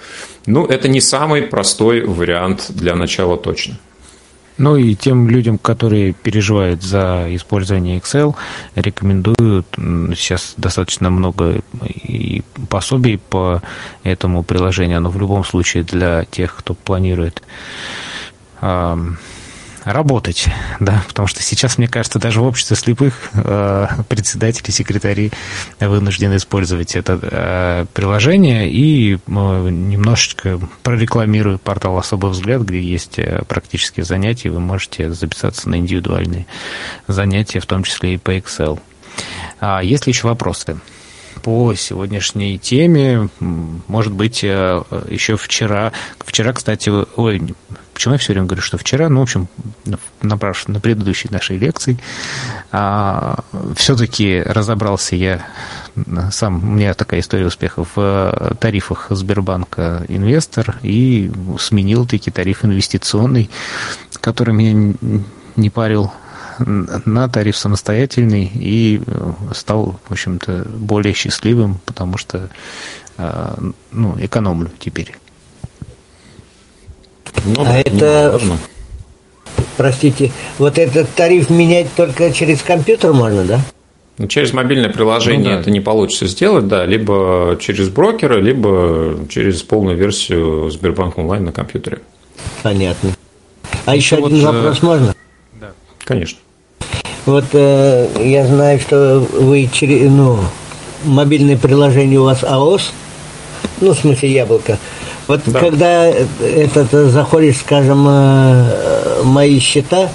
ну, это не самый простой вариант для начала точно. Ну и тем людям, которые переживают за использование Excel, рекомендую, сейчас достаточно много и пособий по этому приложению, но в любом случае для тех, кто планирует работать, да, потому что сейчас, мне кажется, даже в обществе слепых э, председатели, секретари вынуждены использовать это э, приложение и э, немножечко прорекламирую портал «Особый взгляд», где есть э, практические занятия, вы можете записаться на индивидуальные занятия, в том числе и по Excel. А есть ли еще вопросы? по сегодняшней теме. Может быть, э, еще вчера... Вчера, кстати, ой, Почему я все время говорю, что вчера, ну, в общем, на, на предыдущей нашей лекции, а, все-таки разобрался я сам, у меня такая история успеха в э, тарифах Сбербанка Инвестор и сменил таки тариф инвестиционный, который меня не парил на тариф самостоятельный и э, стал, в общем-то, более счастливым, потому что э, ну, экономлю теперь. Ну, а это, простите, вот этот тариф менять только через компьютер можно, да? Ну, через мобильное приложение ну, да. это не получится сделать, да, либо через брокера, либо через полную версию Сбербанк онлайн на компьютере. Понятно. А еще, еще один вот, вопрос э... можно? Да. Конечно. Вот э, я знаю, что вы через, ну, мобильное приложение у вас АОС, ну, в смысле яблоко. Вот да. когда этот заходишь, скажем, э, мои счета,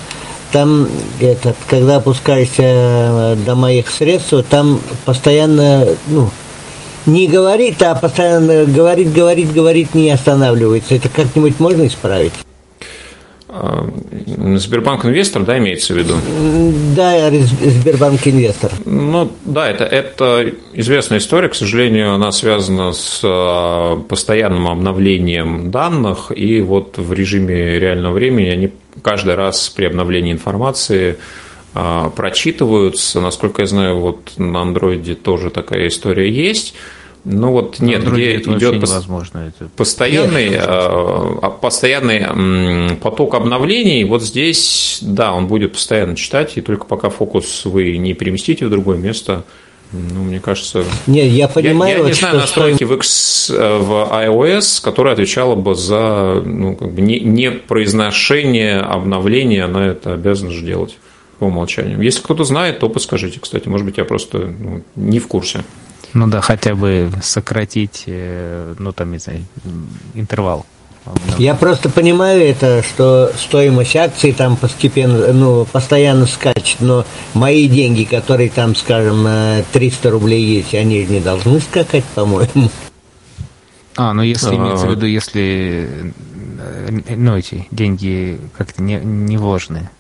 там этот, когда опускаешься э, до моих средств, там постоянно, ну, не говорит, а постоянно говорит, говорит, говорит, не останавливается. Это как-нибудь можно исправить? А, Сбербанк Инвестор, да, имеется в виду? Да, Сбербанк Инвестор. Ну, да, это, это известная история, к сожалению, она связана с а, постоянным обновлением данных, и вот в режиме реального времени они каждый раз при обновлении информации а, прочитываются. Насколько я знаю, вот на андроиде тоже такая история есть. Ну вот нет, где идет невозможно. Это... постоянный, нет. А, постоянный поток обновлений. Вот здесь, да, он будет постоянно читать, и только пока фокус вы не переместите в другое место, ну, мне кажется... Нет, я понимаю... Я, я не знаю настройки в, X, э, в iOS, которая отвечала бы за ну, как бы не, не произношение обновления, она это обязана же делать по умолчанию. Если кто-то знает, то подскажите, кстати. Может быть, я просто ну, не в курсе. Ну да, хотя бы сократить, э, ну там, не знаю, интервал. Я просто понимаю это, что стоимость акций там постепенно, ну, постоянно скачет, но мои деньги, которые там, скажем, на 300 рублей есть, они же не должны скакать, по-моему. А, ну если а... имеется в виду, если, э, ну, эти деньги как-то не, не вложены.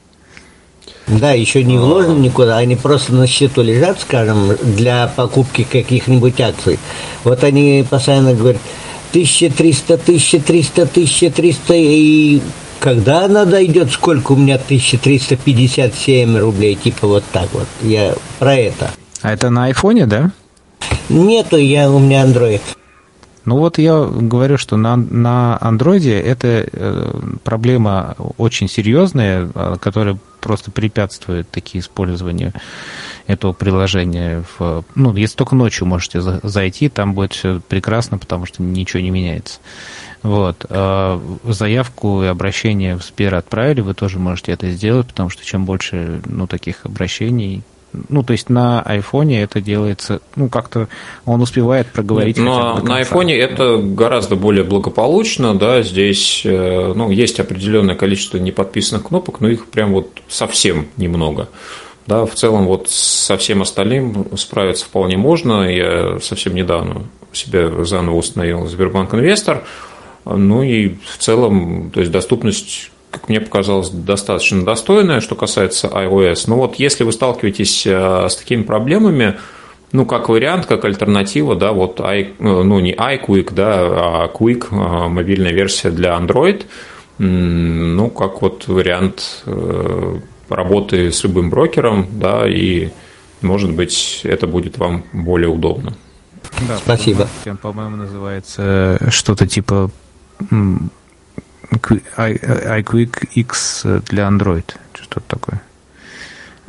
Да, еще не вложены никуда, они просто на счету лежат, скажем, для покупки каких-нибудь акций. Вот они постоянно говорят, 1300, 1300, 1300, и когда она дойдет, сколько у меня 1357 рублей, типа вот так вот. Я про это. А это на айфоне, да? Нету, я, у меня Android. Ну вот я говорю, что на, на андроиде это э, проблема очень серьезная, э, которая просто препятствует таки использованию этого приложения. В, ну, если только ночью можете зайти, там будет все прекрасно, потому что ничего не меняется. Вот. А заявку и обращение в Сбер отправили, вы тоже можете это сделать, потому что чем больше ну, таких обращений, ну, то есть на айфоне это делается, ну, как-то он успевает проговорить. Нет, но на айфоне это гораздо более благополучно, да, здесь, э, ну, есть определенное количество неподписанных кнопок, но их прям вот совсем немного. Да, в целом вот со всем остальным справиться вполне можно. Я совсем недавно себя заново установил Сбербанк Инвестор. Ну и в целом, то есть доступность как мне показалось, достаточно достойная, что касается iOS. Но вот если вы сталкиваетесь э, с такими проблемами, ну, как вариант, как альтернатива, да, вот, I, ну, не iQuick, да, а Quick, э, мобильная версия для Android, ну, как вот вариант э, работы с любым брокером, да, и, может быть, это будет вам более удобно. Да, Спасибо. По-моему, называется что-то типа iQuick X для Android, что-то такое.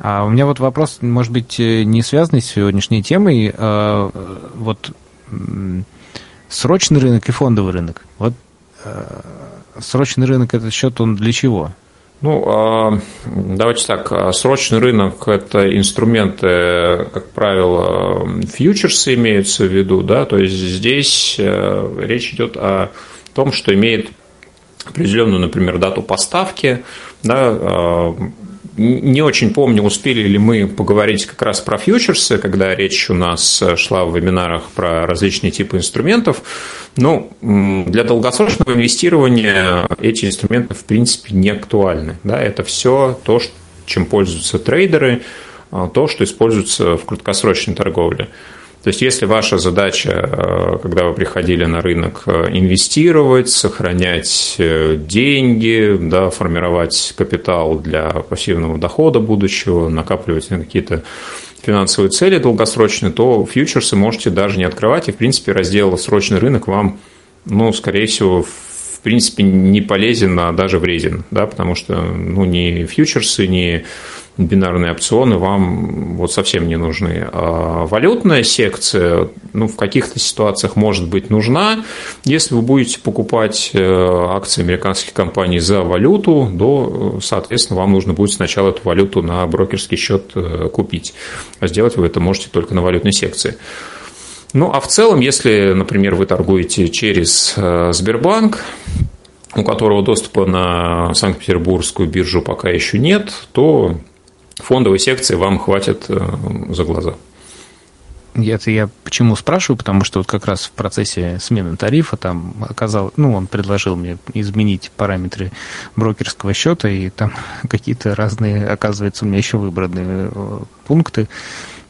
А у меня вот вопрос, может быть, э, не связанный с сегодняшней темой. А, вот срочный рынок и фондовый рынок. Вот э, срочный рынок этот счет он для чего? Ну, а, давайте так, а, срочный рынок – это инструменты, как правило, фьючерсы имеются в виду, да, то есть здесь э, речь идет о том, что имеет определенную, например, дату поставки. Да, а, не очень помню, успели ли мы поговорить как раз про фьючерсы, когда речь у нас шла в вебинарах про различные типы инструментов. Но для долгосрочного инвестирования эти инструменты, в принципе, не актуальны. Да, это все то, чем пользуются трейдеры, а, то, что используется в краткосрочной торговле. То есть, если ваша задача, э, когда вы приходили на рынок, э, инвестировать, сохранять э, деньги, да, формировать капитал для пассивного дохода будущего, накапливать на какие-то финансовые цели долгосрочные, то фьючерсы можете даже не открывать, и, в принципе, раздел «срочный рынок» вам, ну, скорее всего, в принципе, не полезен, а даже вреден, да, потому что ну, ни фьючерсы, ни бинарные опционы вам вот совсем не нужны. А валютная секция ну, в каких-то ситуациях может быть нужна. Если вы будете покупать э, акции американских компаний за валюту, то, соответственно, вам нужно будет сначала эту валюту на брокерский счет э, купить. А сделать вы это можете только на валютной секции. Ну, а в целом, если, например, вы торгуете через э, Сбербанк, у которого доступа на Санкт-Петербургскую биржу пока еще нет, то фондовой секции вам хватит э, за глаза. Это я почему спрашиваю, потому что вот как раз в процессе смены тарифа там оказал, ну, он предложил мне изменить параметры брокерского счета, и там какие-то разные, оказывается, у меня еще выбраны э, пункты,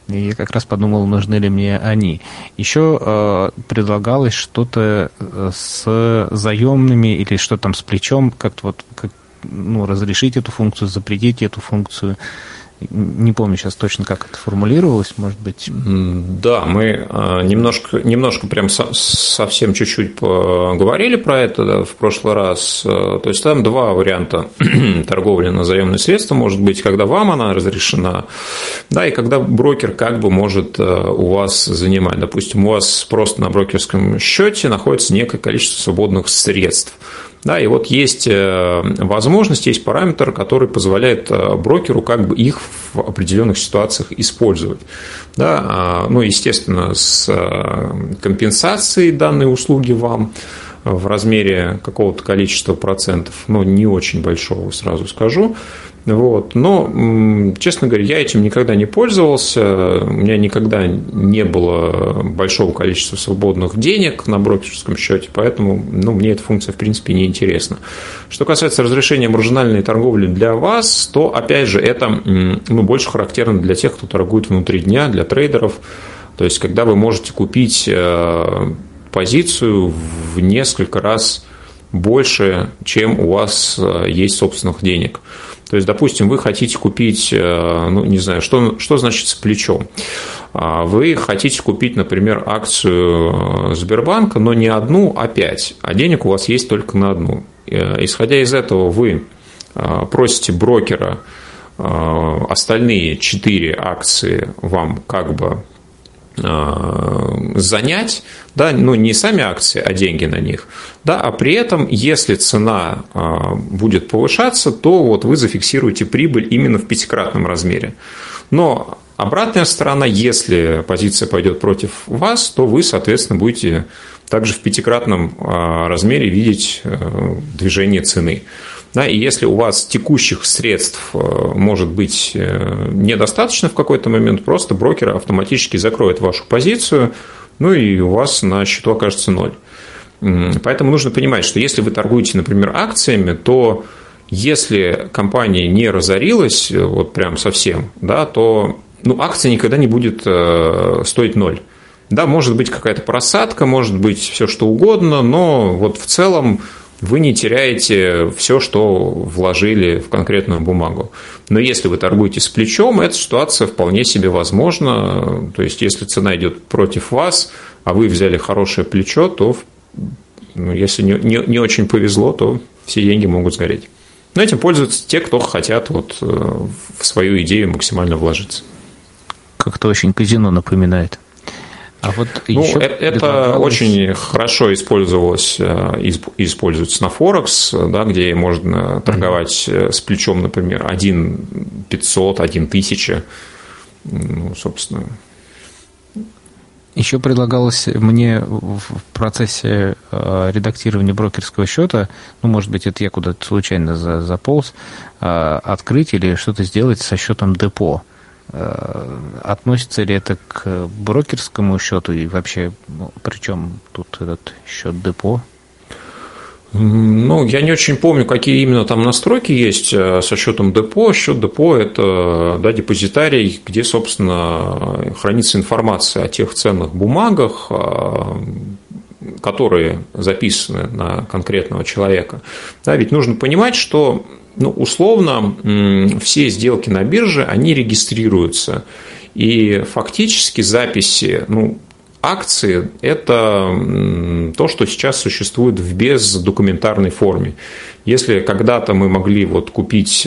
и я как раз подумал, нужны ли мне они. Еще э, предлагалось что-то э, с заемными или что там с плечом, как-то вот как, ну, разрешить эту функцию, запретить эту функцию. Не помню сейчас точно, как это формулировалось, может быть. Да, мы а, немножко, немножко прям совсем чуть-чуть поговорили про это в прошлый раз. То есть там два варианта торговли на заемные средства может быть, когда вам она разрешена, да, и когда брокер как бы может а, у вас занимать. Допустим, у вас просто на брокерском счете находится некое количество свободных средств. Да, и вот есть э, возможность, есть параметр, который позволяет э, брокеру как бы их в определенных ситуациях использовать. Да, а, ну, естественно, с э, компенсацией данной услуги вам в размере какого-то количества процентов, но не очень большого, сразу скажу. Вот. Но, честно говоря, я этим никогда не пользовался. У меня никогда не было большого количества свободных денег на брокерском счете, поэтому ну, мне эта функция, в принципе, не интересна. Что касается разрешения маржинальной торговли для вас, то, опять же, это ну, больше характерно для тех, кто торгует внутри дня, для трейдеров. То есть, когда вы можете купить э, позицию в несколько раз больше, чем у вас э, есть собственных денег. То есть, допустим, вы хотите купить, э, ну, не знаю, что, что значит с плечом. А, вы хотите купить, например, акцию э, Сбербанка, но не одну, а пять, а денег у вас есть только на одну. Исходя из этого, вы просите брокера остальные четыре акции вам как бы занять, да, ну не сами акции, а деньги на них, да, а при этом, если цена а, будет повышаться, то вот вы зафиксируете прибыль именно в пятикратном размере. Но обратная сторона, если позиция пойдет против вас, то вы, соответственно, будете также в пятикратном а, размере видеть э, движение цены. Да, и если у вас текущих средств э, может быть э, недостаточно в какой-то момент, просто брокер автоматически закроет вашу позицию, ну и у вас на счету окажется ноль. Поэтому нужно понимать, что если вы торгуете, например, акциями, то если компания не разорилась, э, вот прям совсем, да, то ну, акция никогда не будет стоить ноль. Да, может быть какая-то просадка, может быть все что угодно, но вот в целом вы не теряете все, что вложили в конкретную бумагу. Но если вы торгуете с плечом, эта ситуация вполне себе возможна. То есть, если цена идет против вас, а вы взяли хорошее плечо, то ну, если не, не, не очень повезло, то все деньги могут сгореть. Но этим пользуются те, кто хотят вот э, в свою идею максимально вложиться. Как-то очень казино напоминает. А вот ну, еще это, это очень хорошо использовалось э, используется на Форекс, да, где можно торговать mm-hmm. с плечом, например, 1 500, 1 1000. Ну, собственно. Еще предлагалось мне в процессе э, редактирования брокерского счета, ну, может быть, это я куда-то случайно заполз, открыть или что-то сделать со счетом депо. Э, относится ли это к брокерскому счету и вообще, ну, причем тут этот счет депо? Ну, я не очень помню, какие именно там настройки есть э, со счетом депо. Счет депо – это да, депозитарий, где, собственно, хранится информация о тех ценных бумагах, э, которые записаны на конкретного человека. Да, ведь нужно понимать, что ну, условно, все сделки на бирже, они регистрируются. И фактически записи, ну, акции – это то, что сейчас существует в бездокументарной форме. Если когда-то мы могли вот купить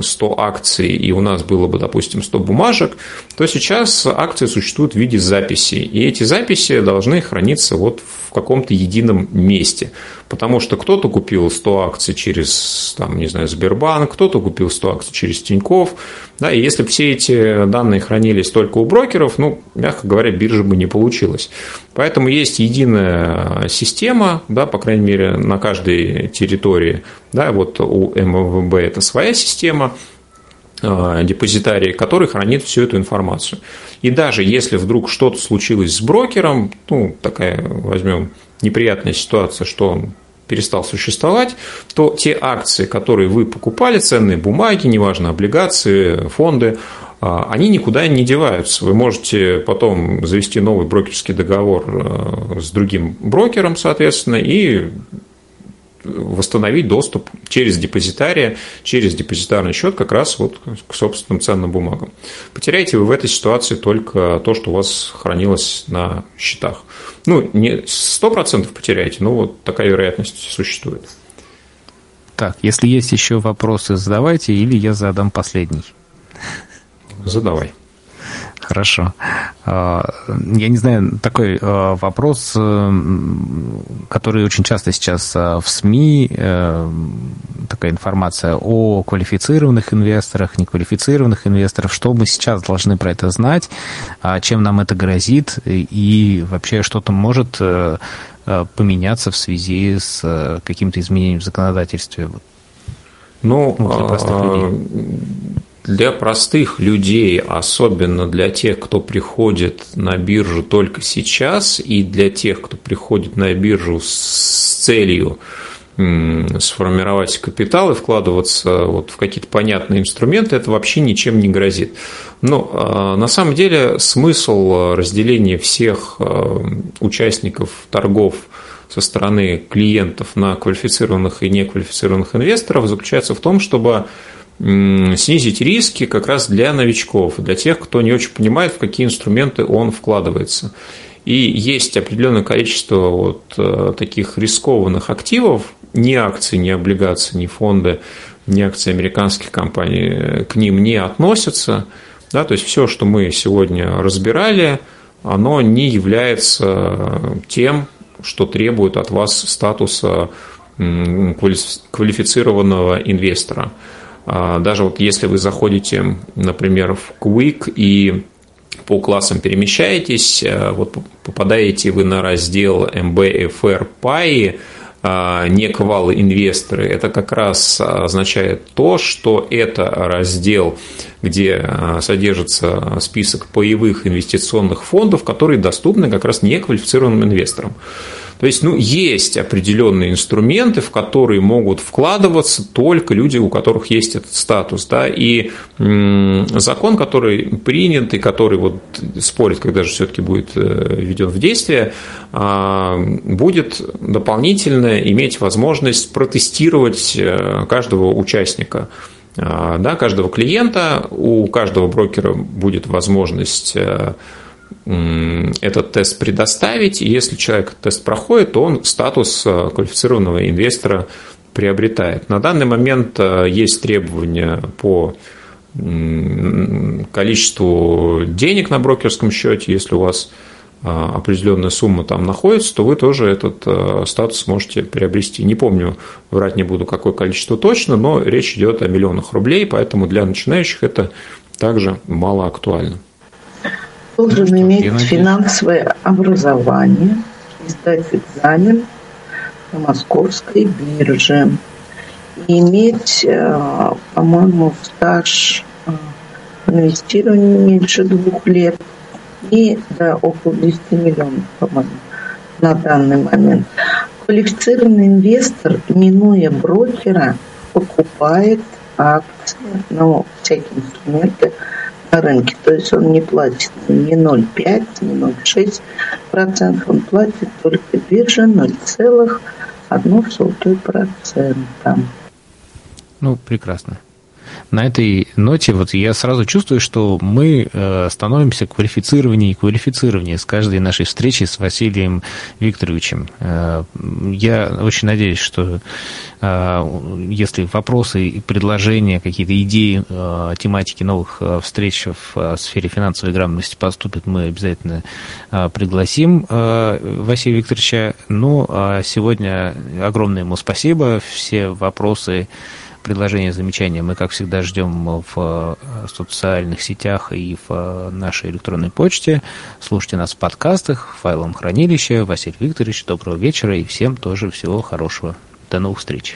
100 э, акций, и у нас было бы, допустим, 100 бумажек, то сейчас акции существуют в виде записей. И эти записи должны храниться вот в каком-то едином месте. Потому что кто-то купил 100 акций через, там, не знаю, Сбербанк, кто-то купил 100 акций через Тиньков. Да, и если бы все эти данные хранились только у брокеров, ну, мягко говоря, биржа бы не получилась. Поэтому есть единая система, да, по крайней мере, на каждой территории. Да, вот у МВБ это своя система, а, депозитарий, который хранит всю эту информацию. И даже если вдруг что-то случилось с брокером, ну, такая, возьмем, неприятная ситуация, что он перестал существовать, то те акции, которые вы покупали, ценные бумаги, неважно, облигации, фонды, они никуда не деваются. Вы можете потом завести новый брокерский договор э, с другим брокером, соответственно, и восстановить доступ через депозитария, через депозитарный счет как раз вот к собственным ценным бумагам. Потеряете вы в этой ситуации только то, что у вас хранилось на счетах. Ну, не 100% потеряете, но вот такая вероятность существует. Так, если есть еще вопросы, задавайте, или я задам последний. Задавай. Хорошо. А, я не знаю, такой а, вопрос, э, который очень часто сейчас а, в СМИ, э, такая информация о квалифицированных инвесторах, неквалифицированных инвесторах. Что мы сейчас должны про это знать, чем нам это грозит и вообще что-то может э, поменяться в связи с каким-то изменением в законодательстве? Ну, ну для простых людей для простых людей, особенно для тех, кто приходит на биржу только сейчас, и для тех, кто приходит на биржу с целью сформировать капитал и вкладываться вот в какие-то понятные инструменты, это вообще ничем не грозит. Но а, на самом деле смысл разделения всех а, участников торгов со стороны клиентов на квалифицированных и неквалифицированных инвесторов заключается в том, чтобы снизить риски как раз для новичков, для тех, кто не очень понимает, в какие инструменты он вкладывается. И есть определенное количество вот э, таких рискованных активов, ни акции, ни облигации, ни фонды, ни акции американских компаний э, к ним не относятся. Да, то есть все, что мы сегодня разбирали, оно не является тем, что требует от вас статуса квалифицированного инвестора. А, даже вот если вы заходите, например, в Quick и по классам перемещаетесь, э, вот попадаете вы на раздел MBFR PI, а, не квалы инвесторы, это как раз означает то, что это раздел, где а, содержится список паевых инвестиционных фондов, которые доступны как раз неквалифицированным инвесторам. То есть, ну, есть определенные инструменты, в которые могут вкладываться только люди, у которых есть этот статус, да, и закон, который принят и который вот спорит, когда же все-таки будет э, введен в действие, а, будет дополнительно иметь возможность протестировать э, каждого участника а, да, каждого клиента, у каждого брокера будет возможность э, этот тест предоставить, и если человек тест проходит, то он статус э, квалифицированного инвестора приобретает. На данный момент э, есть требования по количеству денег на брокерском счете, если у вас э, определенная сумма там находится, то вы тоже этот статус можете приобрести. Не помню, врать не буду, какое количество точно, но речь идет о миллионах рублей, поэтому для начинающих это также мало актуально должен ну, иметь финансовое образование, сдать экзамен на московской бирже, и иметь, э, по-моему, стаж э, инвестирования меньше двух лет и да, около 10 миллионов, по-моему, на данный момент. Квалифицированный инвестор, минуя брокера, покупает акции, ну, всякие инструменты – рынке. То есть он не платит ни 0,5, ни 0,6 процентов, он платит только биржа 0,1 процента. Ну, прекрасно. На этой ноте вот я сразу чувствую, что мы э, становимся квалифицированнее и квалифицированнее с каждой нашей встречи с Василием Викторовичем. Э, я очень надеюсь, что э, если вопросы и предложения, какие-то идеи тематики новых встреч в сфере финансовой грамотности поступят, мы обязательно пригласим Василия Викторовича. Ну, а сегодня огромное ему спасибо. Все вопросы предложения, замечания мы, как всегда, ждем в э, социальных сетях и в э, нашей электронной почте. Слушайте нас в подкастах, в файловом хранилище. Василий Викторович, доброго вечера и всем тоже всего хорошего. До новых встреч.